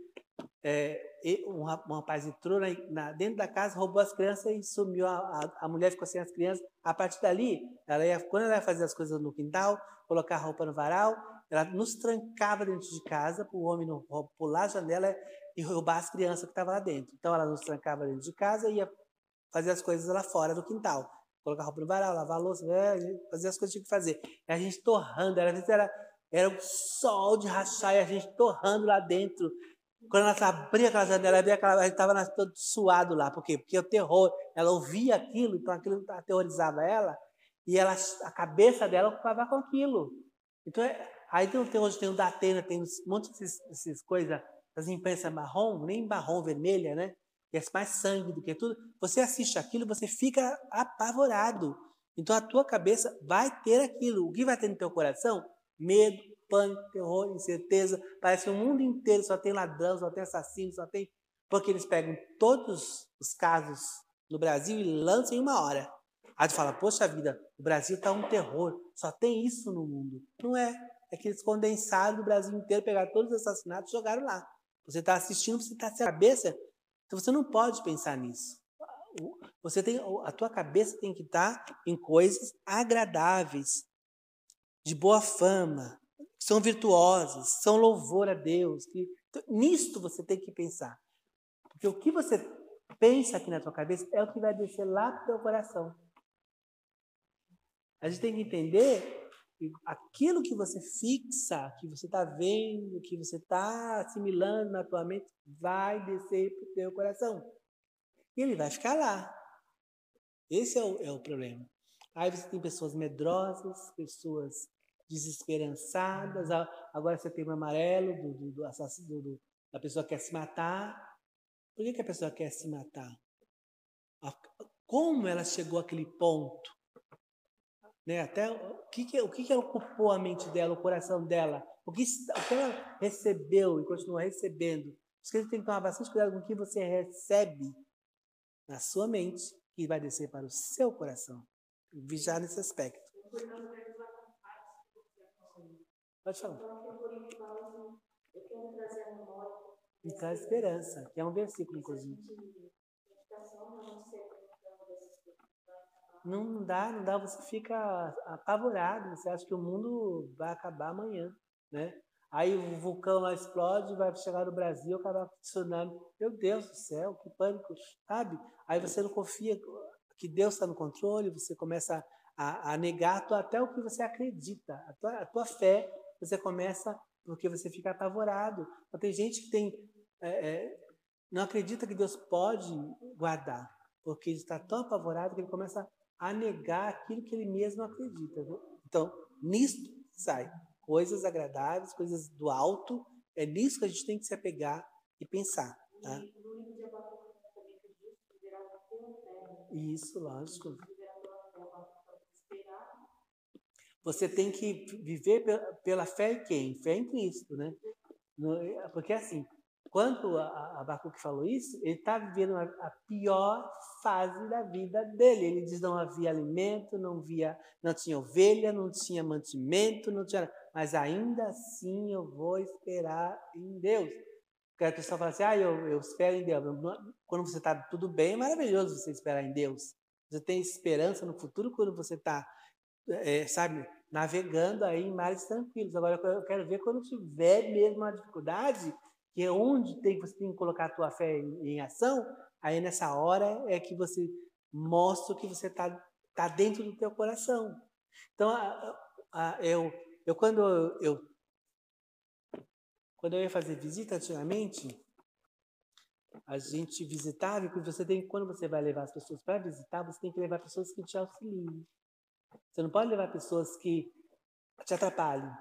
é, um, um rapaz entrou na, na, dentro da casa, roubou as crianças e sumiu. A, a, a, mulher ficou sem as crianças. A partir dali, ela ia, quando ela ia fazer as coisas no quintal, colocar a roupa no varal, ela nos trancava dentro de casa para o homem não pular a janela e roubar as crianças que estavam lá dentro. Então ela nos trancava dentro de casa e ia fazer as coisas lá fora do quintal. Colocar roupa no varal, lavar a louça, é, fazer as coisas que tinha que fazer. E a gente torrando, vezes era, era o sol de rachar e a gente torrando lá dentro. Quando ela abria aquela janela, abria aquela, a gente estava todo suado lá. Por quê? Porque o terror, ela ouvia aquilo, então aquilo aterrorizava ela, e ela, a cabeça dela ocupava com aquilo. Então, é, aí tem, tem, hoje tem o da Atena, tem um monte dessas coisas, das imprensa marrom, nem marrom vermelha, né? Que é mais sangue do que tudo. Você assiste aquilo, você fica apavorado. Então a tua cabeça vai ter aquilo. O que vai ter no teu coração? Medo, pânico, terror, incerteza. Parece que o mundo inteiro só tem ladrão, só tem assassino, só tem. Porque eles pegam todos os casos no Brasil e lançam em uma hora. Aí tu fala, poxa vida, o Brasil está um terror, só tem isso no mundo. Não é. É que eles condensaram o Brasil inteiro, pegaram todos os assassinatos e jogaram lá. Você está assistindo, você está a cabeça, então você não pode pensar nisso. Você tem, a tua cabeça tem que estar em coisas agradáveis, de boa fama, são virtuosas, são louvor a Deus. Que, então, nisto você tem que pensar. Porque o que você pensa aqui na tua cabeça é o que vai descer lá para o teu coração. A gente tem que entender que aquilo que você fixa, que você está vendo, que você está assimilando na tua mente, vai descer para o teu coração. E ele vai ficar lá. Esse é o, é o problema. Aí você tem pessoas medrosas, pessoas desesperançadas. Agora você tem o amarelo do, do, do assassino, do, da pessoa que quer se matar. Por que, que a pessoa quer se matar? Como ela chegou àquele ponto? Né? Até o que, que, o que, que ocupou a mente dela, o coração dela? O que, o que ela recebeu e continua recebendo? Por isso tem que tomar bastante cuidado com o que você recebe na sua mente, que vai descer para o seu coração. Vigiar nesse aspecto. Pode falar. E traz esperança, que é um versículo, inclusive. Não dá, não dá, você fica apavorado, você acha que o mundo vai acabar amanhã, né? Aí o vulcão lá explode, vai chegar no Brasil, acabar com tsunami. Meu Deus do céu, que pânico, sabe? Aí você não confia que Deus está no controle, você começa a, a negar até o que você acredita, a tua, a tua fé você começa porque você fica apavorado. Então, tem gente que tem é, é, não acredita que Deus pode guardar, porque ele está tão apavorado que ele começa a negar aquilo que ele mesmo acredita. Então, nisso sai coisas agradáveis, coisas do alto. É nisso que a gente tem que se apegar e pensar. Tá? Isso, lógico. Você tem que viver pela fé em quem? Fé em Cristo, né? Porque assim, quando Abacuque falou isso, ele está vivendo a pior fase da vida dele. Ele diz não havia alimento, não havia, não tinha ovelha, não tinha mantimento, não tinha, mas ainda assim eu vou esperar em Deus. Porque a pessoa fala assim, ah, eu, eu espero em Deus. Quando você está tudo bem, é maravilhoso você esperar em Deus. Você tem esperança no futuro quando você está, é, sabe, navegando aí em mares tranquilos. Agora eu quero ver quando tiver mesmo uma dificuldade, que é onde tem, você tem que colocar a tua fé em, em ação, aí nessa hora é que você mostra que você está tá dentro do teu coração. Então, a, a, eu, eu quando eu quando eu ia fazer visita antigamente, a gente visitava, e você tem, quando você vai levar as pessoas para visitar, você tem que levar pessoas que te auxiliem. Você não pode levar pessoas que te atrapalhem.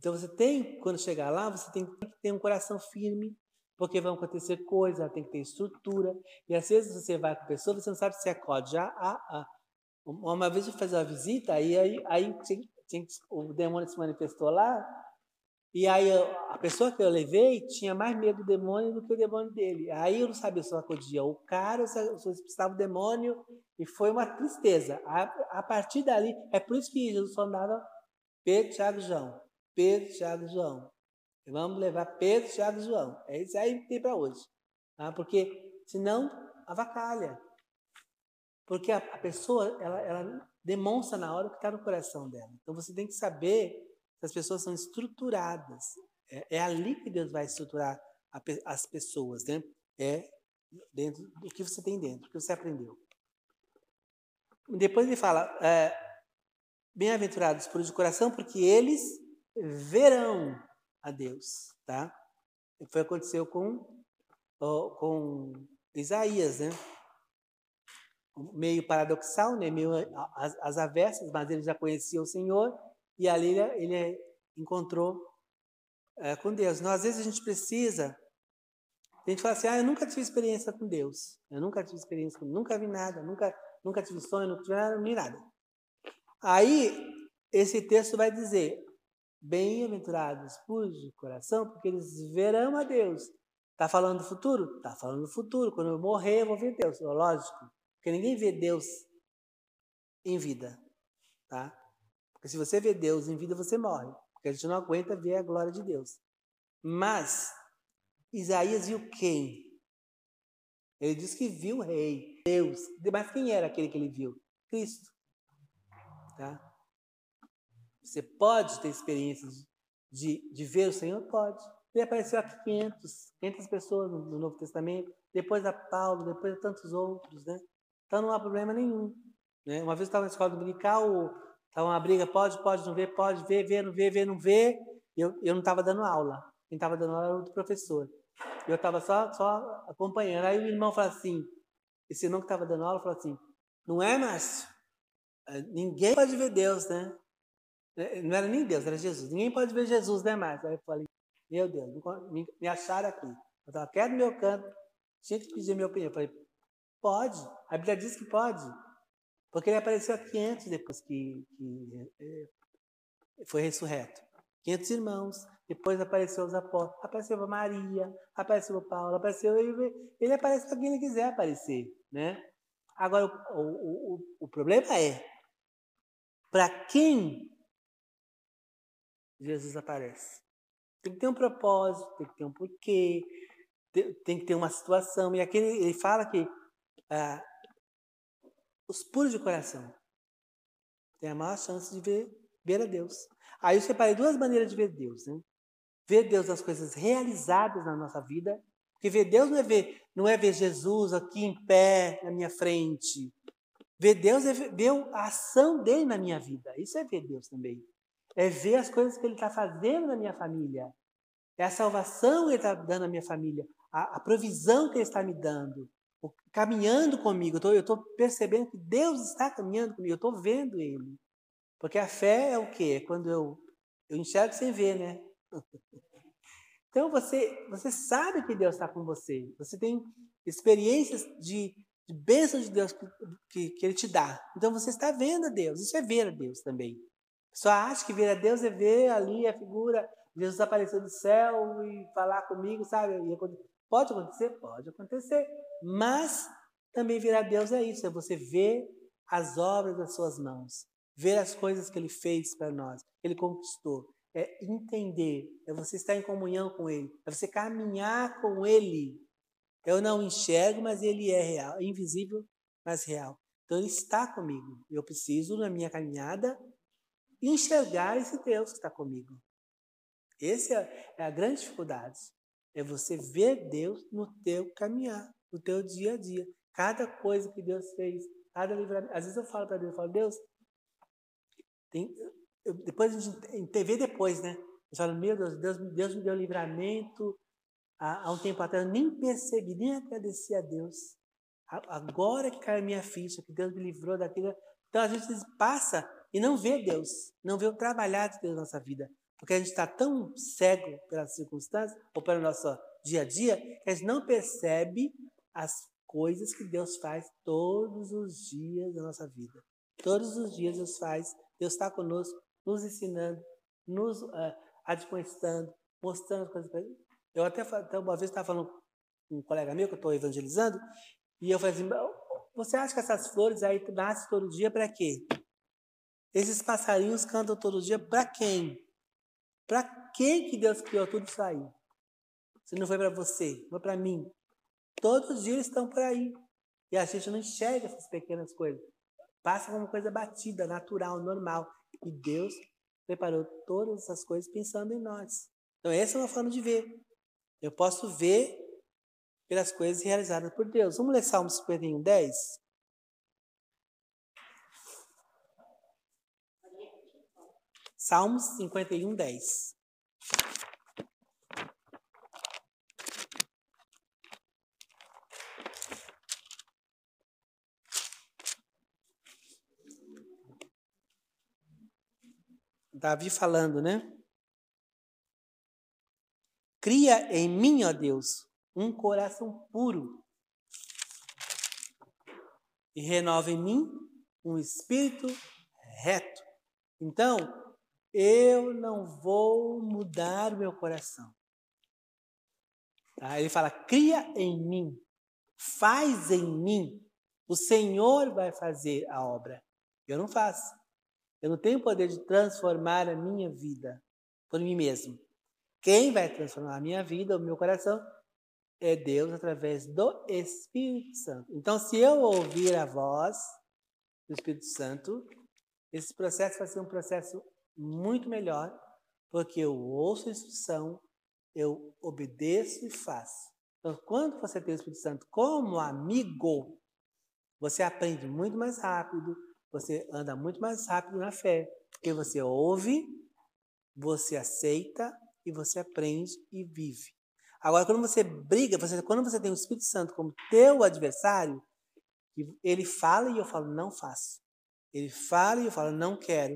Então você tem, quando chegar lá, você tem que ter um coração firme, porque vão acontecer coisas, tem que ter estrutura. E às vezes você vai com a pessoa, você não sabe se é código A, A, A. Uma vez eu fiz uma visita, aí, aí, aí o demônio se manifestou lá, e aí a pessoa que eu levei tinha mais medo do demônio do que o demônio dele. Aí eu não sabia se eu acudia o cara ou se eu expulsava o demônio. E foi uma tristeza. A, a partir dali, é por isso que Jesus falava Pedro, Tiago e João. Pedro, Tiago e João. Vamos levar Pedro, Tiago e João. É isso aí que tem para hoje. Tá? Porque senão avacalha. Porque a, a pessoa, ela, ela demonstra na hora o que está no coração dela. Então você tem que saber as pessoas são estruturadas. É, é ali que Deus vai estruturar a, as pessoas, né? É dentro do que você tem dentro, do que você aprendeu. Depois ele fala, é, bem-aventurados por de coração, porque eles verão a Deus, tá? Foi aconteceu com com Isaías, né? Meio paradoxal, né? Meio as, as avessas, mas ele já conhecia o Senhor e ali ele, ele encontrou é, com Deus. Então, às vezes a gente precisa. A gente fala assim: ah, eu nunca tive experiência com Deus. Eu nunca tive experiência nunca vi nada, nunca, nunca tive sonho, nunca tive nem nada. Aí, esse texto vai dizer: bem-aventurados puros de coração, porque eles verão a Deus. Está falando do futuro? Está falando do futuro. Quando eu morrer, eu vou ver Deus. Lógico, porque ninguém vê Deus em vida. Tá? Porque se você vê Deus em vida, você morre. Porque a gente não aguenta ver a glória de Deus. Mas, Isaías viu quem? Ele disse que viu o rei, Deus. Mas quem era aquele que ele viu? Cristo. Tá? Você pode ter experiências de, de ver o Senhor? Pode. Ele apareceu a 500, 500 pessoas no, no Novo Testamento, depois a Paulo, depois a tantos outros, né? Então não há problema nenhum. Né? Uma vez eu estava na escola dominical, Estava uma briga, pode, pode, não ver, pode, ver, ver, não ver, ver, não ver. Eu, eu não estava dando aula. Quem estava dando aula era outro professor. Eu estava só, só acompanhando. Aí o irmão falou assim, esse irmão que estava dando aula falou assim, não é, Márcio? É, ninguém pode ver Deus, né? É, não era nem Deus, era Jesus. Ninguém pode ver Jesus, né, Márcio? Aí eu falei, meu Deus, me, me acharam aqui. Eu estava quieto no meu canto, tinha que pedir minha opinião. Eu falei, pode. A Bíblia diz que pode. Porque ele apareceu a 500 depois que, que é, foi ressurreto. 500 irmãos. Depois apareceu os apóstolos. Apareceu a Maria, apareceu o Paulo, apareceu ele. Ele aparece para quem ele quiser aparecer. Né? Agora, o, o, o, o problema é para quem Jesus aparece. Tem que ter um propósito, tem que ter um porquê, tem, que ter uma situação. E aqui ele, fala que ah, os puros de coração têm a maior chance de ver, ver a Deus. Aí eu separei duas maneiras de ver Deus. Né? Ver Deus nas coisas realizadas na nossa vida. Porque ver Deus não é ver, não é ver Jesus aqui em pé na minha frente. Ver Deus é ver a ação dele na minha vida. Isso é ver Deus também. É ver as coisas que ele está fazendo na minha família. É a salvação que ele está dando à minha família. A, a provisão que ele está me dando caminhando comigo, eu estou percebendo que Deus está caminhando comigo, eu estou vendo Ele. Porque a fé é o quê? Quando eu, eu enxergo sem ver, né? Então você, você sabe que Deus está com você, você tem experiências de, de bênção de Deus que, que Ele te dá. Então você está vendo a Deus, isso é ver a Deus também. Só acha que ver a Deus é ver ali a figura Jesus aparecer do céu e falar comigo, sabe? Pode acontecer? Pode acontecer. Mas também virar Deus é isso, é você ver as obras das suas mãos, ver as coisas que ele fez para nós, ele conquistou. É entender, é você estar em comunhão com ele, é você caminhar com ele. Eu não enxergo, mas ele é real, é invisível, mas real. Então ele está comigo. Eu preciso, na minha caminhada, enxergar esse Deus que está comigo. Essa é, é a grande dificuldade. É você ver Deus no teu caminhar, no teu dia a dia. Cada coisa que Deus fez, cada livramento. Às vezes eu falo para Deus, eu falo, Deus, tem, eu, depois a gente, em TV depois, né? Eu falo, meu Deus, Deus, Deus me deu livramento há, há um tempo atrás, eu nem percebi, nem agradeci a Deus. Agora que caiu a minha ficha, que Deus me livrou daquilo. Então a gente passa e não vê Deus, não vê o trabalhar de Deus na nossa vida. Porque a gente está tão cego pelas circunstâncias ou pelo nosso dia a dia que a gente não percebe as coisas que Deus faz todos os dias da nossa vida. Todos os dias Deus faz, Deus está conosco, nos ensinando, nos uh, admoestando, mostrando as coisas para ele. Eu até, até uma vez estava falando com um colega meu que eu estou evangelizando, e eu falei assim: você acha que essas flores aí nascem todo dia para quê? Esses passarinhos cantam todo dia para quem? Para quem que Deus criou tudo isso aí? Se não foi para você, foi para mim. Todos os dias estão por aí. E a gente não enxerga essas pequenas coisas. Passa como coisa batida, natural, normal. E Deus preparou todas essas coisas pensando em nós. Então, essa é uma forma de ver. Eu posso ver pelas coisas realizadas por Deus. Vamos ler Salmo 51, 10? Salmos 51, 10. Davi falando, né? Cria em mim, ó Deus, um coração puro e renova em mim um espírito reto. Então, eu não vou mudar o meu coração. Tá? Ele fala: cria em mim, faz em mim. O Senhor vai fazer a obra. Eu não faço. Eu não tenho poder de transformar a minha vida por mim mesmo. Quem vai transformar a minha vida, o meu coração, é Deus através do Espírito Santo. Então, se eu ouvir a voz do Espírito Santo, esse processo vai ser um processo muito melhor, porque eu ouço a instrução, eu obedeço e faço. Então, quando você tem o Espírito Santo como amigo, você aprende muito mais rápido, você anda muito mais rápido na fé, porque você ouve, você aceita e você aprende e vive. Agora, quando você briga, você, quando você tem o Espírito Santo como teu adversário, ele fala e eu falo, não faço. Ele fala e eu falo, não quero.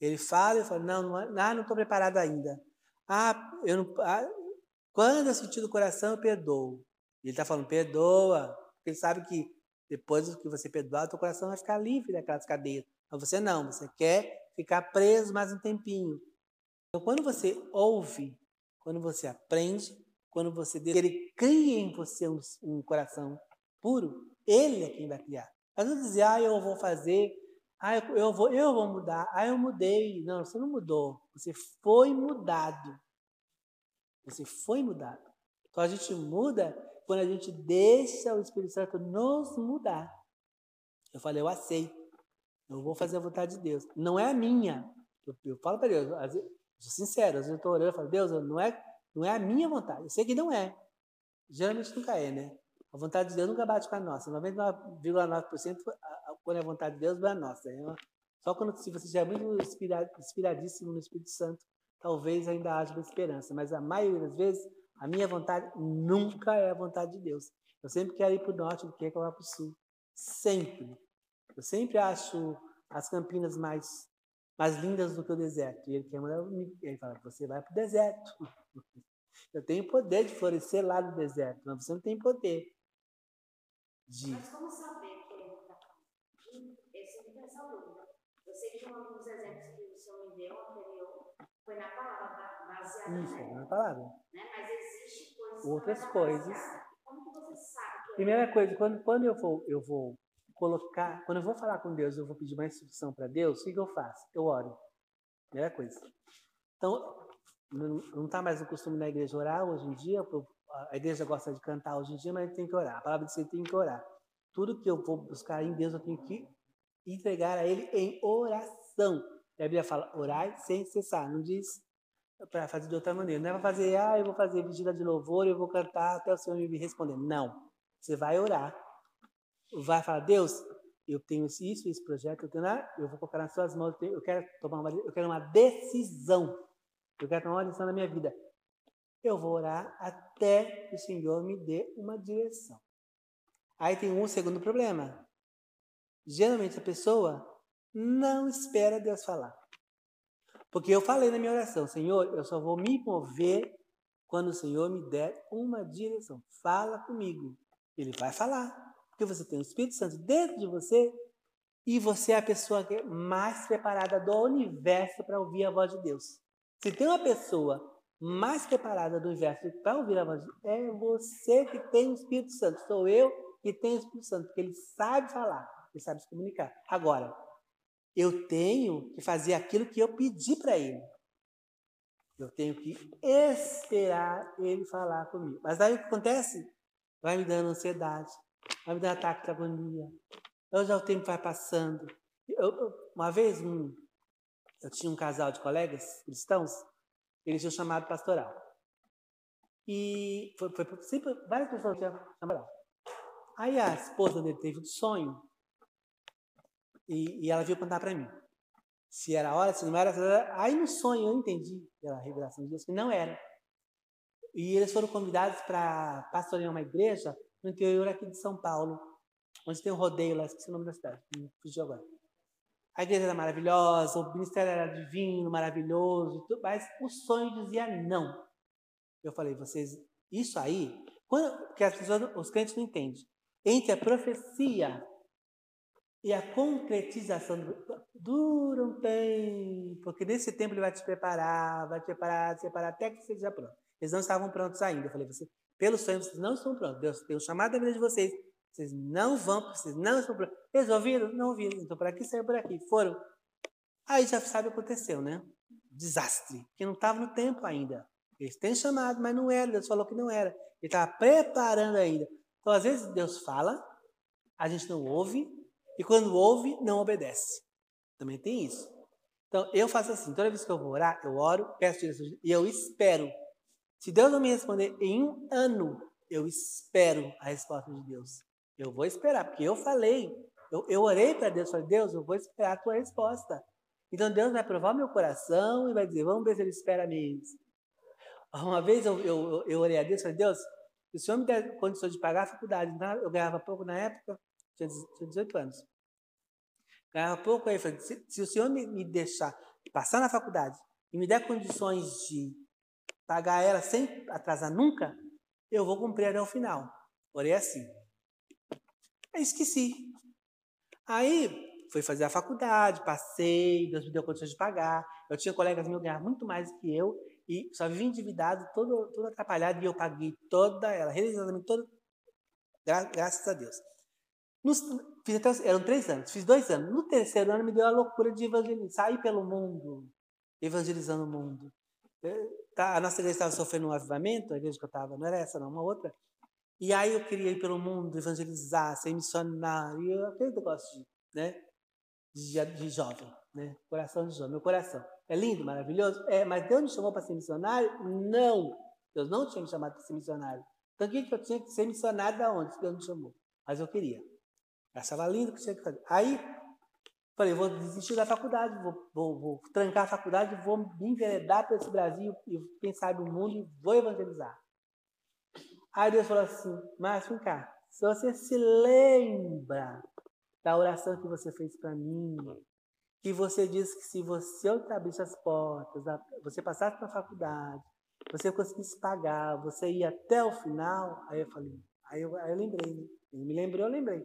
Ele fala e eu falo, não, não estou preparado ainda. Ah, eu não, ah, quando eu sentir do coração, eu perdoo. Ele está falando, perdoa. Porque ele sabe que depois que você perdoar, o teu coração vai ficar livre daquelas cadeias. Mas você não, você quer ficar preso mais um tempinho. Então, quando você ouve, quando você aprende, quando você ele cria em você um, um coração puro, ele é quem vai criar. Às vezes dizer, ah, eu vou fazer ah, eu, eu, vou, eu vou mudar. Ah, eu mudei. Não, você não mudou. Você foi mudado. Você foi mudado. Então a gente muda quando a gente deixa o Espírito Santo nos mudar. Eu falei, eu aceito. Eu vou fazer a vontade de Deus. Não é a minha. Eu, eu falo para Deus, às vezes, sincero, às vezes eu estou orando e falo, Deus, não é, não é a minha vontade. Eu sei que não é. Geralmente nunca é, né? A vontade de Deus nunca bate com a nossa. 99,9% quando é a vontade de Deus, é a nossa. É só quando se você já é muito inspiradíssimo no Espírito Santo, talvez ainda haja uma esperança. Mas a maioria das vezes, a minha vontade nunca é a vontade de Deus. Eu sempre quero ir para o norte, quer que vá para o sul. Sempre. Eu sempre acho as Campinas mais, mais lindas do que o deserto. E ele quer mandar ele fala, você vai para o deserto. Eu tenho poder de florescer lá no deserto, mas você não tem poder de. Mas como saber que ele está Essa é essa dúvida. Eu sei que tem alguns exemplos que o senhor me deu anterior, Foi na palavra, baseada Isso, nela, na palavra. né? Mas existe coisas Outras é coisas. Como que você sabe que é? Primeira coisa, quando, quando eu vou, eu vou colocar, quando eu vou falar com Deus, eu vou pedir uma instrução para Deus, o que, que eu faço? Eu oro. Primeira coisa. Então, não, não tá mais no costume na igreja orar hoje em dia, eu- a igreja gosta de cantar hoje em dia, mas a gente tem que orar. A palavra diz que tem que orar. Tudo que eu vou buscar em Deus, eu tenho que entregar a Ele em oração. E a Bíblia fala, orai sem cessar. Não diz para fazer de outra maneira. Não é para fazer, ah, eu vou fazer vigília de louvor, eu vou cantar até o Senhor me responder. Não. Você vai orar. Vai falar, Deus, eu tenho isso, esse projeto, eu, tenho, eu vou colocar nas suas mãos, eu tenho- eu quero tomar uma, eu quero uma decisão. Eu quero tomar uma decisão na minha vida. Eu vou orar até que o Senhor me dê uma direção. Aí tem um segundo problema. Geralmente a pessoa não espera Deus falar. Porque eu falei na minha oração, Senhor, eu só vou me mover quando o Senhor me der uma direção. Fala comigo. Ele vai falar. Porque você tem o Espírito Santo dentro de você e você é a pessoa é mais preparada do universo para ouvir a voz de Deus. Se tem uma pessoa mais preparada do universo para ouvir a voz é você que tem o Espírito Santo. Sou eu que tenho o Espírito Santo, porque ele sabe falar, ele sabe se comunicar. Agora, eu tenho que fazer aquilo que eu pedi para ele. Eu tenho que esperar ele falar comigo. Mas aí o que acontece? Vai me dando ansiedade, vai me dando ataque de agonia. Eu já o tempo vai passando. Eu- eu- uma vez, um, eu tinha um casal de colegas cristãos, eles tinham chamado pastoral. E foi, foi sempre várias pessoas tinham chamado. Aí a esposa dele teve um sonho e, e ela veio contar para mim. Se era hora, se não era, se era. Aí no sonho eu entendi, pela revelação de Deus, que não era. E eles foram convidados para pastorear uma igreja no interior aqui de São Paulo, onde tem um rodeio lá, esqueci o nome da cidade, me fugiu agora. A igreja era maravilhosa, o ministério era divino, maravilhoso, mas o sonho dizia não. Eu falei, vocês, isso aí, quando, porque as pessoas, os crentes não entendem. Entre a profecia e a concretização dura um tempo, porque nesse tempo ele vai te preparar, vai te preparar, te preparar até que você esteja pronto. Eles não estavam prontos ainda. Eu falei, você, pelo sonho, vocês não estão prontos. Deus tem o chamado da vida de vocês. Vocês não vão, vocês não estão. Eles ouviram? Não ouviram. Então, por aqui, saiu por aqui. Foram. Aí já sabe o que aconteceu, né? Desastre. Que não estava no tempo ainda. Eles têm chamado, mas não era. Deus falou que não era. Ele estava preparando ainda. Então, às vezes, Deus fala, a gente não ouve, e quando ouve, não obedece. Também tem isso. Então, eu faço assim: toda vez que eu vou orar, eu oro, peço direção e eu espero. Se Deus não me responder em um ano, eu espero a resposta de Deus. Eu vou esperar, porque eu falei, eu, eu orei para Deus, falei, Deus, eu vou esperar a tua resposta. Então Deus vai provar meu coração e vai dizer, vamos ver se ele espera mesmo. Uma vez eu, eu, eu orei a Deus, falei, Deus, se o Senhor me der condições de pagar a faculdade, então eu ganhava pouco na época, tinha 18 anos. Ganhava pouco aí, falei, se, se o Senhor me, me deixar passar na faculdade e me der condições de pagar ela sem atrasar nunca, eu vou cumprir até o final. Orei assim. Aí esqueci. Aí fui fazer a faculdade, passei, Deus me deu condições de pagar. Eu tinha colegas meus ganhavam muito mais que eu e só vivia endividado, todo, todo atrapalhado, e eu paguei toda ela, religiosamente toda, gra graças a Deus. Nos, fiz até, eram três anos, fiz dois anos. No terceiro ano me deu a loucura de evangelizar, sair pelo mundo, evangelizando o mundo. Eh, tá, a nossa igreja estava sofrendo um avivamento, a igreja que eu estava, não era essa não, uma outra. E aí eu queria ir pelo mundo, evangelizar, ser missionário, eu, aquele negócio de, né, de, de jovem, né, coração de jovem, meu coração. É lindo, maravilhoso? É, mas Deus me chamou para ser missionário? Não. Deus não tinha me chamado para ser missionário. Então o que, que eu tinha que ser missionário da onde? Deus me chamou. Mas eu queria. Eu achava lindo que tinha que fazer. Aí, falei, vou desistir da faculdade, vou, vou, vou trancar a faculdade, vou me enveredar para esse Brasil, e quem sabe o mundo, e vou evangelizar. Aí Deus falou assim, Márcio, vem cá, se você se lembra da oração que você fez para mim, que você disse que se você eu abrisse as portas, a- você passasse na faculdade, você conseguisse pagar, você ia até o final, aí eu falei, aí eu, aí eu lembrei, né? Ele me lembrou, eu lembrei.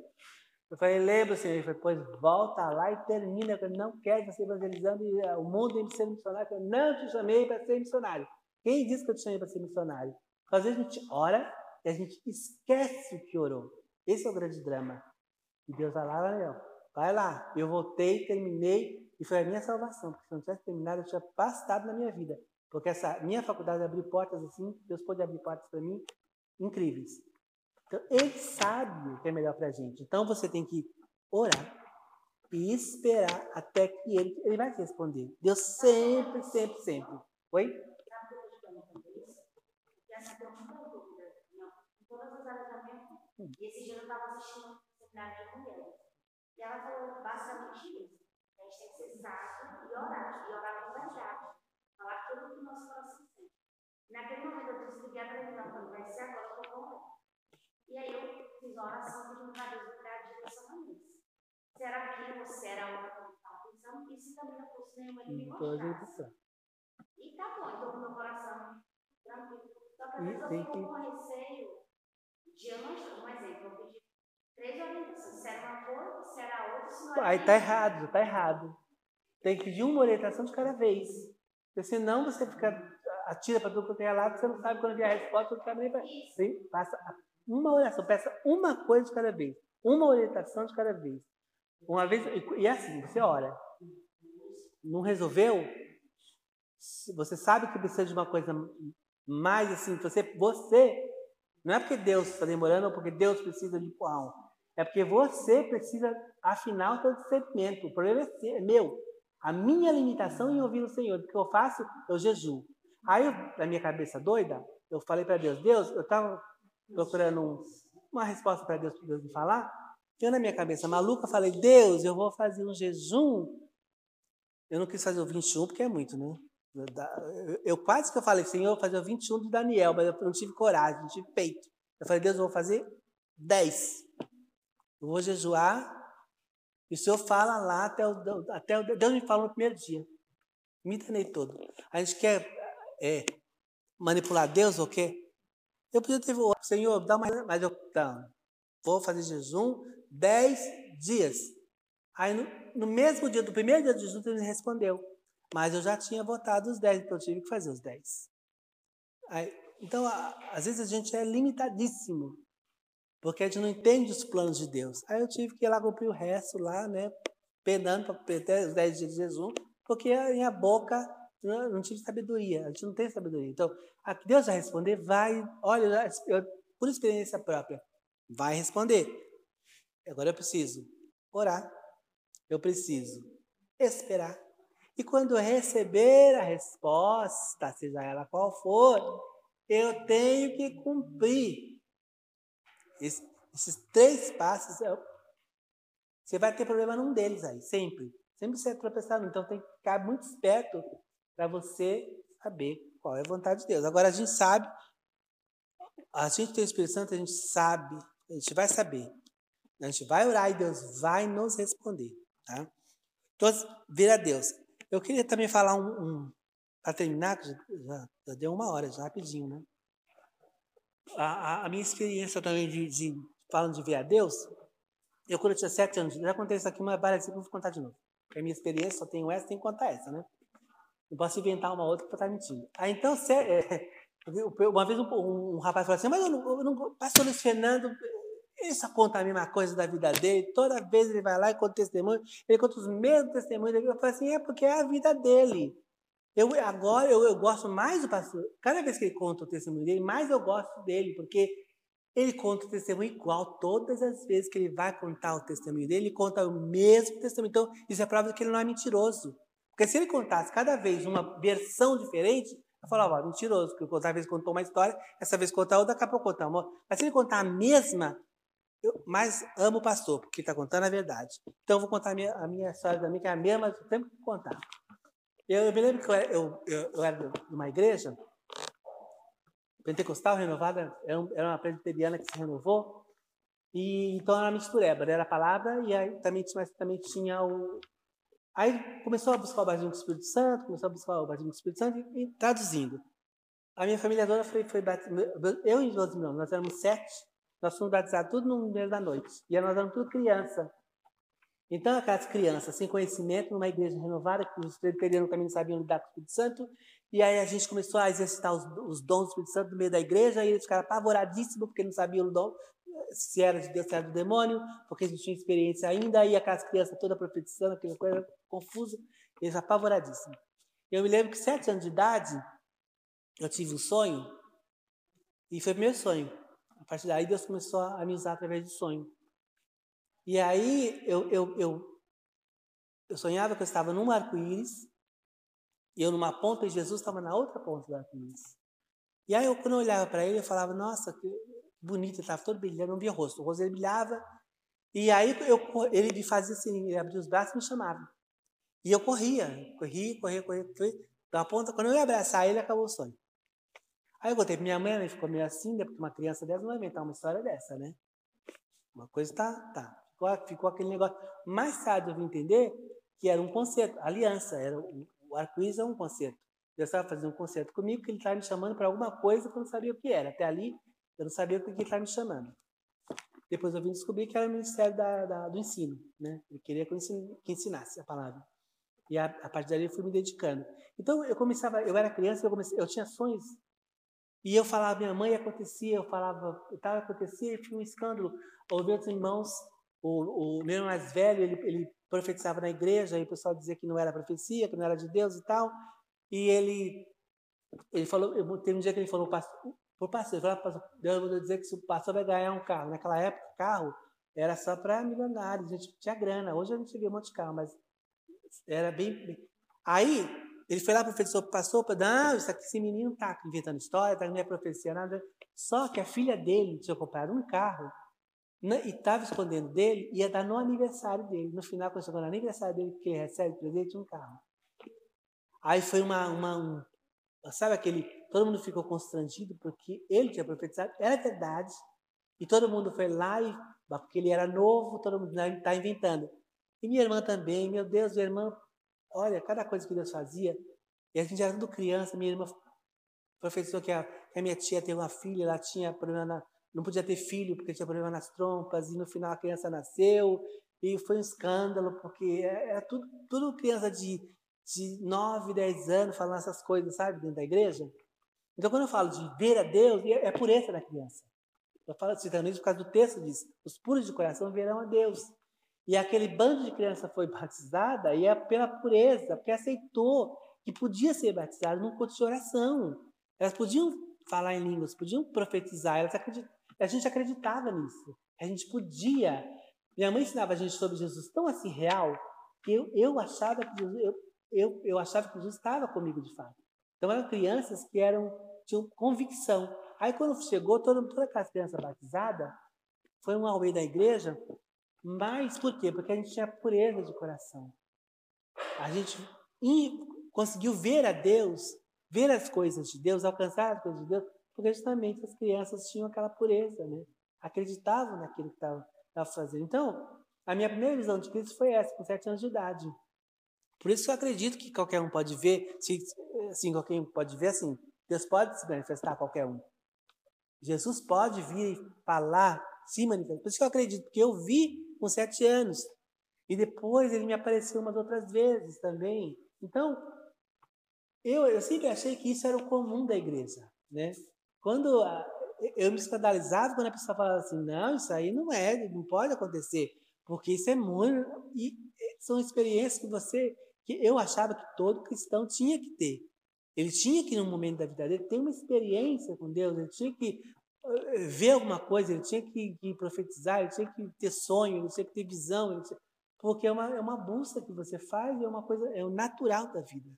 Eu falei, lembra, Senhor? Ele falou, pois volta lá e termina. Eu falei, não quero você evangelizando eh, o mundo em ser missionário. Eu não te chamei para ser missionário. Quem disse que eu te chamei para ser missionário? Às vezes a gente ora e a gente esquece o que orou. Esse é o grande drama. E Deus vai lá, vai, vai lá. Eu voltei, terminei e foi a minha salvação. Porque se eu não tivesse terminado, eu tinha passado na minha vida. Porque essa minha faculdade abriu portas assim, Deus pode abrir portas para mim incríveis. Então, Ele sabe o que é melhor para a gente. Então, você tem que orar e esperar até que Ele, ele vai te responder. Deus sempre, sempre, sempre. Oi? E esse dia eu estava assistindo o seminário de mulher. E ela falou basicamente isso. A gente tem que ser sábio e orar. E orar com verdade. Falar tudo o que o nosso coração sente. Naquele momento eu desliguei a televisão, falei, vai ser agora eu vou E aí eu fiz uma oração pedindo para Deus me dar direção a mim. Será que você era a outra que estava pensando? E se também não fosse nenhuma, ele me mostrasse. E tá bom, então com meu coração tranquilo. Só que às vezes eu fico com receio de anjo, um exemplo, eu pedi três orientações. Se era uma se era outra, se não era. Aí tá errado, tá errado. Tem que pedir uma orientação de cada vez. Porque senão você fica atira para tudo quanto é lado, você não sabe quando vier a resposta, você também vai. Sim, faça uma oração, peça uma coisa de cada vez. Uma orientação de cada vez. Uma vez, e é assim, você ora. Não resolveu? Você sabe que precisa de uma coisa mais assim, você, você não é porque Deus está demorando ou porque Deus precisa de empurrão. É porque você precisa afinar o seu discernimento. O problema é meu. A minha limitação em ouvir o Senhor. O que eu faço? Eu jejuo. Aí, na minha cabeça doida, eu falei para Deus: Deus, eu estava procurando um, uma resposta para Deus, para Deus me falar. Eu, na minha cabeça maluca, falei: Deus, eu vou fazer um jejum. Eu não quis fazer o 21 porque é muito, né? Eu, quase que eu falei, Senhor, eu vou fazer o 21 de Daniel, mas eu não tive coragem, não tive peito. Eu falei, Deus, eu vou fazer 10. Eu vou jejuar e o Senhor fala lá até o, até o Deus me falou no primeiro dia. Me enganei todo. A gente quer é, manipular Deus ou quê? Eu podia ter falado, Senhor, dá mais, mas eu não, vou fazer jejum 10 dias. Aí no, no, mesmo dia, do primeiro dia de jejum, ele respondeu. Mas eu já tinha votado os 10, então eu tive que fazer os 10. Aí, então, a, às vezes a gente é limitadíssimo. Porque a gente não entende os planos de Deus. Aí eu tive que ir lá cumprir o resto lá, né? Penando para ter os 10 dias de jejum, porque a minha boca não, não tive sabedoria. A gente não tem sabedoria. Então, Deus vai responder, vai, olha, eu, por experiência própria, vai responder. Agora eu preciso orar, eu preciso esperar. E quando eu receber a resposta, seja ela qual for, eu tenho que cumprir esse, esses três passos, é você vai ter problema num deles aí, sempre. Sempre você vai tropeçar Então tem que ficar muito esperto para você saber qual é a vontade de Deus. Agora a gente sabe, a gente tem o Espírito Santo, a gente sabe, a gente vai saber. A gente vai orar e Deus vai nos responder. Tá? Então, vira Deus. Eu queria também falar um, um para terminar, já, já, deu uma hora, já rapidinho, né? a, a, minha experiência também de, de, falando de ver a Deus, eu quando eu tinha sete anos, já contei isso aqui uma várias vezes, vou contar de novo. Porque a minha experiência só tenho essa, tem que contar essa, né? Não posso inventar uma outra para estar mentindo. Aí então, se, é, uma vez um, um, um, rapaz falou assim, mas eu não, eu não pastor Luiz Fernando, só conta a mesma coisa da vida dele, toda vez ele vai lá e conta testemunho, ele conta os mesmos testemunhos, eu falei assim, é porque é a vida dele. Eu, agora eu, eu gosto mais do pastor. Cada vez que ele conta o testemunho dele, mais eu gosto dele, porque ele conta o testemunho igual. Todas as vezes que ele vai contar o testemunho dele, ele conta o mesmo testemunho. Então, isso é prova de que ele não é mentiroso. Porque se ele contasse cada vez uma versão diferente, eu falava, ó, mentiroso, porque outra vez contou uma história, essa vez contou outra, daqui a pouco contar uma. Mas se ele contar a mesma, eu mais amo o pastor, porque ele está contando a verdade. Então, eu vou contar a minha, a minha história que é a mesma, eu tenho que contar. Eu, eu me lembro que eu, eu, eu, eu era de uma igreja pentecostal renovada, era, era uma presbiteriana que se renovou, e então era mistureba, era a palavra e aí também, mas também tinha o. Aí começou a buscar o batismo do Espírito Santo, começou a buscar o batismo do Espírito Santo e, e traduzindo. A minha família toda foi, foi batizada, eu e meus irmãos, nós éramos sete, Nós fomos batizados tudo no meio da noite. E nós éramos tudo criança. Então, aquelas crianças sem conhecimento, numa igreja renovada, que os presbiterianos também não sabiam lidar com o Espírito Santo, e aí a gente começou a exercitar os, os dons do Espírito Santo no meio da igreja, e eles ficaram apavoradíssimos, porque não sabiam o dom, se era de Deus, se era do demônio, porque eles não tinham experiência ainda, e aquelas crianças todas profetizando, aquela coisa confusa, eles apavoradíssimos. Eu me lembro que sete anos de idade, eu tive um sonho, e foi meu sonho. A partir daí, Deus começou a me usar através do sonho. E aí eu, eu, eu, eu sonhava que eu estava num arco-íris, e eu numa ponta e Jesus estava na outra ponta do arco-íris. E aí eu, quando eu olhava para ele, eu falava, nossa, que bonito, ele estava todo brilhando, não via o rosto. O rosto dele brilhava. E aí eu, ele me fazia assim, ele abria os braços e me chamava. E eu corria, corria, corria, corria. corria. Da ponta, quando eu ia abraçar ele, acabou o sonho. Aí eu para minha mãe, ela ficou meio assim, né, porque uma criança dessa não vai inventar uma história dessa, né? Uma coisa tá, tá. Ficou, ficou aquele negócio. Mais tarde eu vim entender que era um concerto, aliança, era o, o arco-íris é um concerto. Deus estava fazendo um concerto comigo, que ele estava me chamando para alguma coisa que eu não sabia o que era. Até ali, eu não sabia o que ele estava me chamando. Depois eu vim descobrir que era o Ministério da, da, do Ensino. Né? Ele queria que eu ensinasse a palavra. E a, a partir dali eu fui me dedicando. Então eu começava, eu era criança, eu, comecei, eu tinha sonhos. E eu falava, minha mãe acontecia, eu falava, estava acontecia, tinha um escândalo. Ouvi outros irmãos o, o meu mais velho, ele, ele profetizava na igreja, e o pessoal dizia que não era profecia, que não era de Deus e tal. E ele, ele falou, teve um dia que ele falou o pastor, falou, pastor, Deus mandou dizer que o pastor vai ganhar um carro. Naquela época, carro era só para milionários, a gente tinha grana. Hoje a gente vê um monte de carro, mas era bem... Aí, ele foi lá, profetizou para o pastor, não, isso aqui, esse menino está inventando história, está não é profecia, nada. Só que a filha dele tinha comprado um carro né, e estava escondendo dele, ia dar no aniversário dele. No final, quando chegou no aniversário dele, que ele recebe presente, um carro. Aí foi uma, uma um, sabe aquele, todo mundo ficou constrangido porque ele tinha profetizado, era verdade, e todo mundo foi lá e, porque ele era novo, todo mundo está inventando. E minha irmã também, meu Deus, minha irmã, olha, cada coisa que Deus fazia, e a gente era tudo criança, minha irmã profetizou que a, que a minha tia teve uma filha, ela tinha problema na, não podia ter filho porque tinha problema nas trompas, e no final a criança nasceu, e foi um escândalo, porque é, era tudo, tudo criança de, de 9, 10 anos falando essas coisas, sabe, dentro da igreja. Então, quando eu falo de ver a Deus, é, é pureza da criança. Eu falo citando isso por causa do texto, diz: os puros de coração verão a Deus. E aquele bando de criança foi batizada e é pela pureza, porque aceitou que podia ser batizado num culto de oração. Elas podiam falar em línguas, podiam profetizar, elas a gente acreditava nisso. A gente podia. Minha mãe ensinava a gente sobre Jesus tão assim real que eu, eu achava que Jesus, eu, eu, eu achava que Jesus estava comigo de fato. Então eram crianças que eram tinham convicção. Aí quando chegou toda, toda aquela criança batizada, foi um auê da igreja, mas por quê? Porque a gente tinha pureza de coração. A gente conseguiu ver a Deus, ver as coisas de Deus, alcançar as coisas de Deus, porque justamente as crianças tinham aquela pureza, né? acreditavam naquilo que estavam fazendo. Então, a minha primeira visão de Cristo foi essa, com sete anos de idade. Por isso que eu acredito que qualquer um pode ver, se, assim, qualquer um pode ver, assim, Deus pode se manifestar a qualquer um. Jesus pode vir falar, se manifestar. Por isso que eu acredito, porque eu vi com sete anos. E depois ele me apareceu umas outras vezes também. Então, eu, eu sempre achei que isso era o comum da igreja, né? Quando a, eu me escandalizava quando a pessoa falava assim, não, isso aí não é, não pode acontecer, porque isso é muito e são experiências que você que eu achava que todo cristão tinha que ter. Ele tinha que no momento da vida dele ter uma experiência com Deus, ele tinha que ver alguma coisa, ele tinha que, que profetizar, ele tinha que ter sonho, ele tinha que ter visão, tinha, porque é uma, é uma busca que você faz, é uma coisa, é o natural da vida.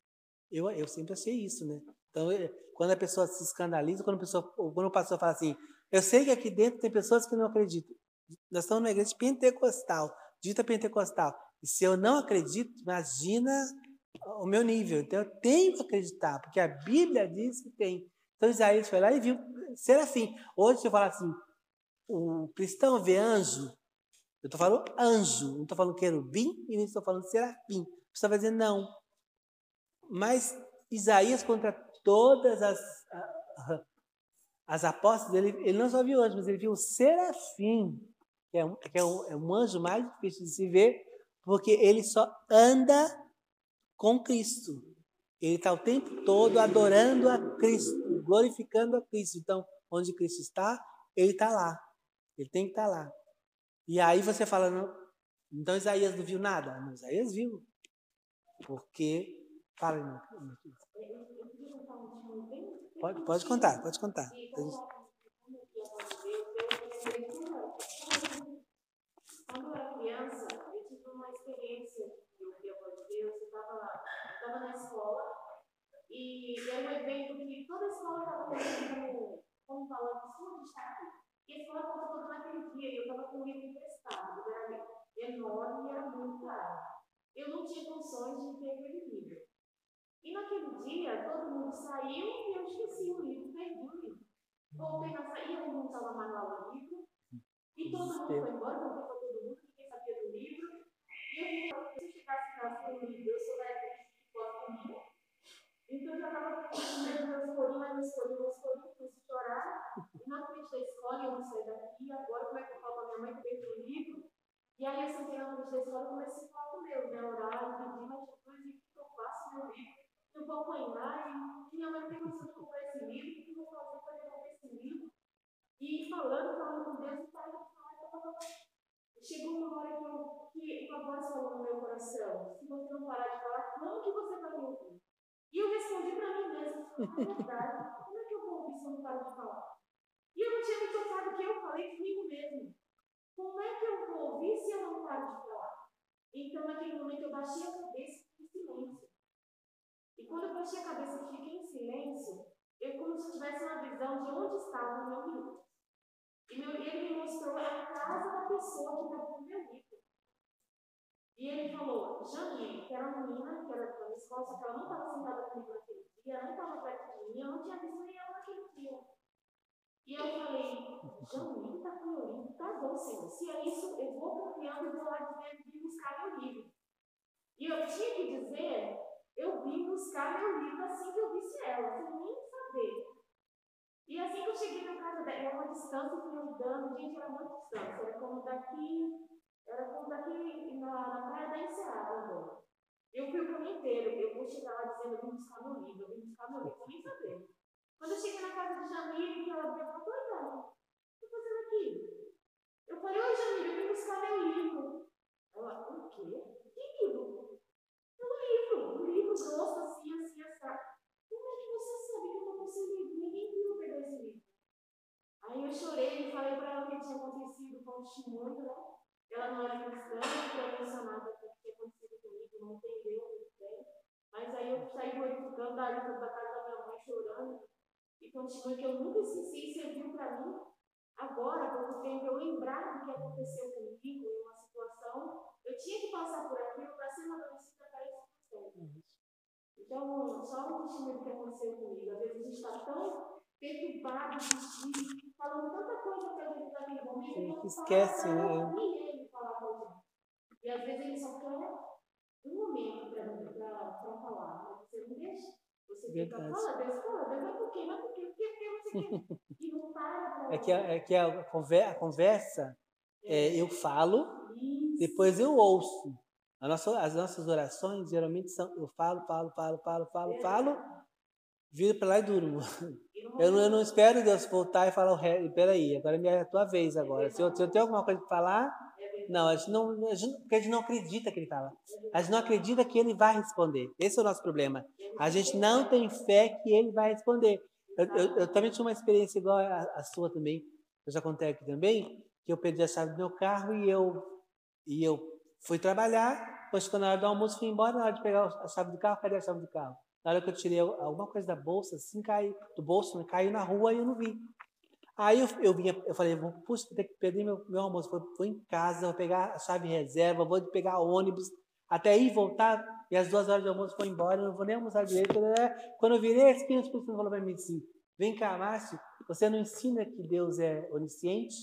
Eu, eu sempre achei isso, né? Então, é, quando a pessoa se escandaliza, quando, a pessoa, quando o pastor fala assim, eu sei que aqui dentro tem pessoas que não acreditam. Nós estamos numa igreja pentecostal, dita pentecostal. E se eu não acredito, imagina o meu nível. Então eu tenho que acreditar, porque a Bíblia diz que tem. Então Isaías foi lá e viu serafim. Hoje eu falo assim, o cristão vê anjo. Eu estou falando anjo, não estou falando querubim e nem estou falando serafim. Você vai dizer não. Mas Isaías, contra todas as as apostas dele, ele não só viu anjos, mas ele viu o serafim, que é um, que é um, é um anjo mais difícil de se ver, porque ele só anda com Cristo. Ele está o tempo todo adorando a Cristo, glorificando a Cristo. Então, onde Cristo está, ele está lá. Ele tem que estar tá lá. E aí você fala, não, então Isaías não viu nada? Não, Isaías viu. Porque. Fala, irmão. Pode, pode contar, pode contar. Quando eu era criança, eu tive uma experiência de ouvir a voz de Deus. Eu estava na escola e era um evento que toda escola estava como, como falando, de estar E a escola estava toda naquele dia e eu estava com um livro emprestado. Era enorme e era muito caro. Eu não tinha condições de ter aquele livro. E naquele dia, todo mundo saiu e eu esqueci o livro, perdi o livro. Voltei na saída, todo mundo estava mais lá o livro. E todo mundo foi embora, não foi todo mundo, ninguém sabia do livro. E eu se eu chegasse em casa com o livro, eu sou da que pode comigo. Então eu já estava pensando meus corinhos, mas meus corinhos, meus corinhos, comecei a chorar. E na frente da escola, eu não saí daqui, agora como é que eu falo para minha mãe que perdi o livro? E aí eu sentei na frente da escola e comecei a falar com Deus, né? Orar, pedir, mas Jesus, o que eu faço meu livro? Eu vou apanhar e minha mãe tem condição de comprar esse livro, o que eu vou fazer para devolver esse livro? E falando, falando com Deus, e pai, Chegou uma hora que, eu, que uma voz falou no meu coração: se você não parar de falar, como que você vai me ouvir? E eu respondi para mim mesma: é verdade, como é que eu vou ouvir se eu não parar de falar? E eu não tinha me tocado que eu falei comigo mesmo. Como é que eu vou ouvir se eu não paro de falar? Então, naquele momento, eu baixei a cabeça em silêncio. E quando eu baixei a cabeça e fiquei em silêncio, eu como se tivesse uma visão de onde estava o meu livro. E meu, ele me mostrou a casa da pessoa que estava no meu livro. E ele falou, Janine, que era uma menina, que era da minha escola, só que ela não estava sentada comigo naquele dia, não estava perto de mim, eu não tinha visto nem ela naquele dia. E eu falei, Janine está com meu livro, tá bom, Senhor. Se é isso, eu vou confiando e vou lá dizer, vim buscar meu livro. E eu tinha que dizer, eu vim buscar meu livro assim que eu visse ela, sem nem saber. E assim que eu cheguei na casa dela, era uma distância que eu andando, gente, era muito distância, era como daqui, era como daqui na, na praia da Enseada, Eu fui o caminho inteiro, eu vou chegar lá dizendo, eu vim buscar meu livro, eu vim buscar meu livro, sem saber. Quando eu cheguei na casa de Jamile, que ela oi, Dani, o que eu fazendo aqui? Eu falei, oi, Jamile, eu vim buscar meu livro. Ela, o quê? Que livro? É um livro, um livro grosso, assim, assim, assim. Como é que você sabe que eu estou com esse livro? Ninguém viu pegar esse livro. Aí eu chorei e falei para ela o que tinha acontecido com o testemunho, né? Ela não era cristã, foi emocionada com o que acontecido comigo, não entendeu muito bem. Mas aí eu saí glorificando da lista da casa da minha mãe chorando e continua que eu nunca esqueci e serviu para mim. Agora, pouco tempo, eu lembrar do que aconteceu comigo em uma situação, eu tinha que passar por aquilo para ser amadurecida para esse processo. Então, só um testemunho do que aconteceu comigo. Às vezes a gente está tão perturbado falando tanta coisa para a gente naquele momento, que esquece, né? Nem ele falar com a gente. E às vezes ele só quer um momento para falar, mas você não deixa. Você fica, fala Deus, fala Deus, mas por quê? Mas por quê? Por quê? Por quê? E não para É que, a, é que a, conversa, é, eu falo, Isso. depois eu ouço. Nossa, as nossas orações geralmente são eu falo, falo, falo, falo, falo, é. falo, viro para lá e durmo. Eu não, eu não espero Deus voltar e falar. Peraí, agora é a tua vez agora. Se eu, se eu tenho alguma coisa para falar, não, a gente não, a gente, porque a gente não acredita que ele fala. A gente não acredita que ele vai responder. Esse é o nosso problema. A gente não tem fé que ele vai responder. Eu, eu, eu também tinha uma experiência igual a, a, sua também. Eu já contei aqui também que eu perdi a chave do meu carro e eu e eu fui trabalhar. Depois, quando na hora do almoço, fui embora. Na hora de pegar a chave do carro, cadê a chave do carro? Na hora que eu tirei alguma coisa da bolsa, assim, caiu, do bolso, né, caiu na rua e eu não vi. Aí eu, eu vinha, eu falei, puxa, vou ter que perder meu, meu almoço. Vou, vou em casa, vou pegar a chave reserva, vou pegar ônibus, até ir voltar, e as duas horas de almoço foi embora, não vou nem almoçar direito. Quando eu virei, esse Espírito Santo falou para mim assim, vem cá, Márcio, você não ensina que Deus é onisciente?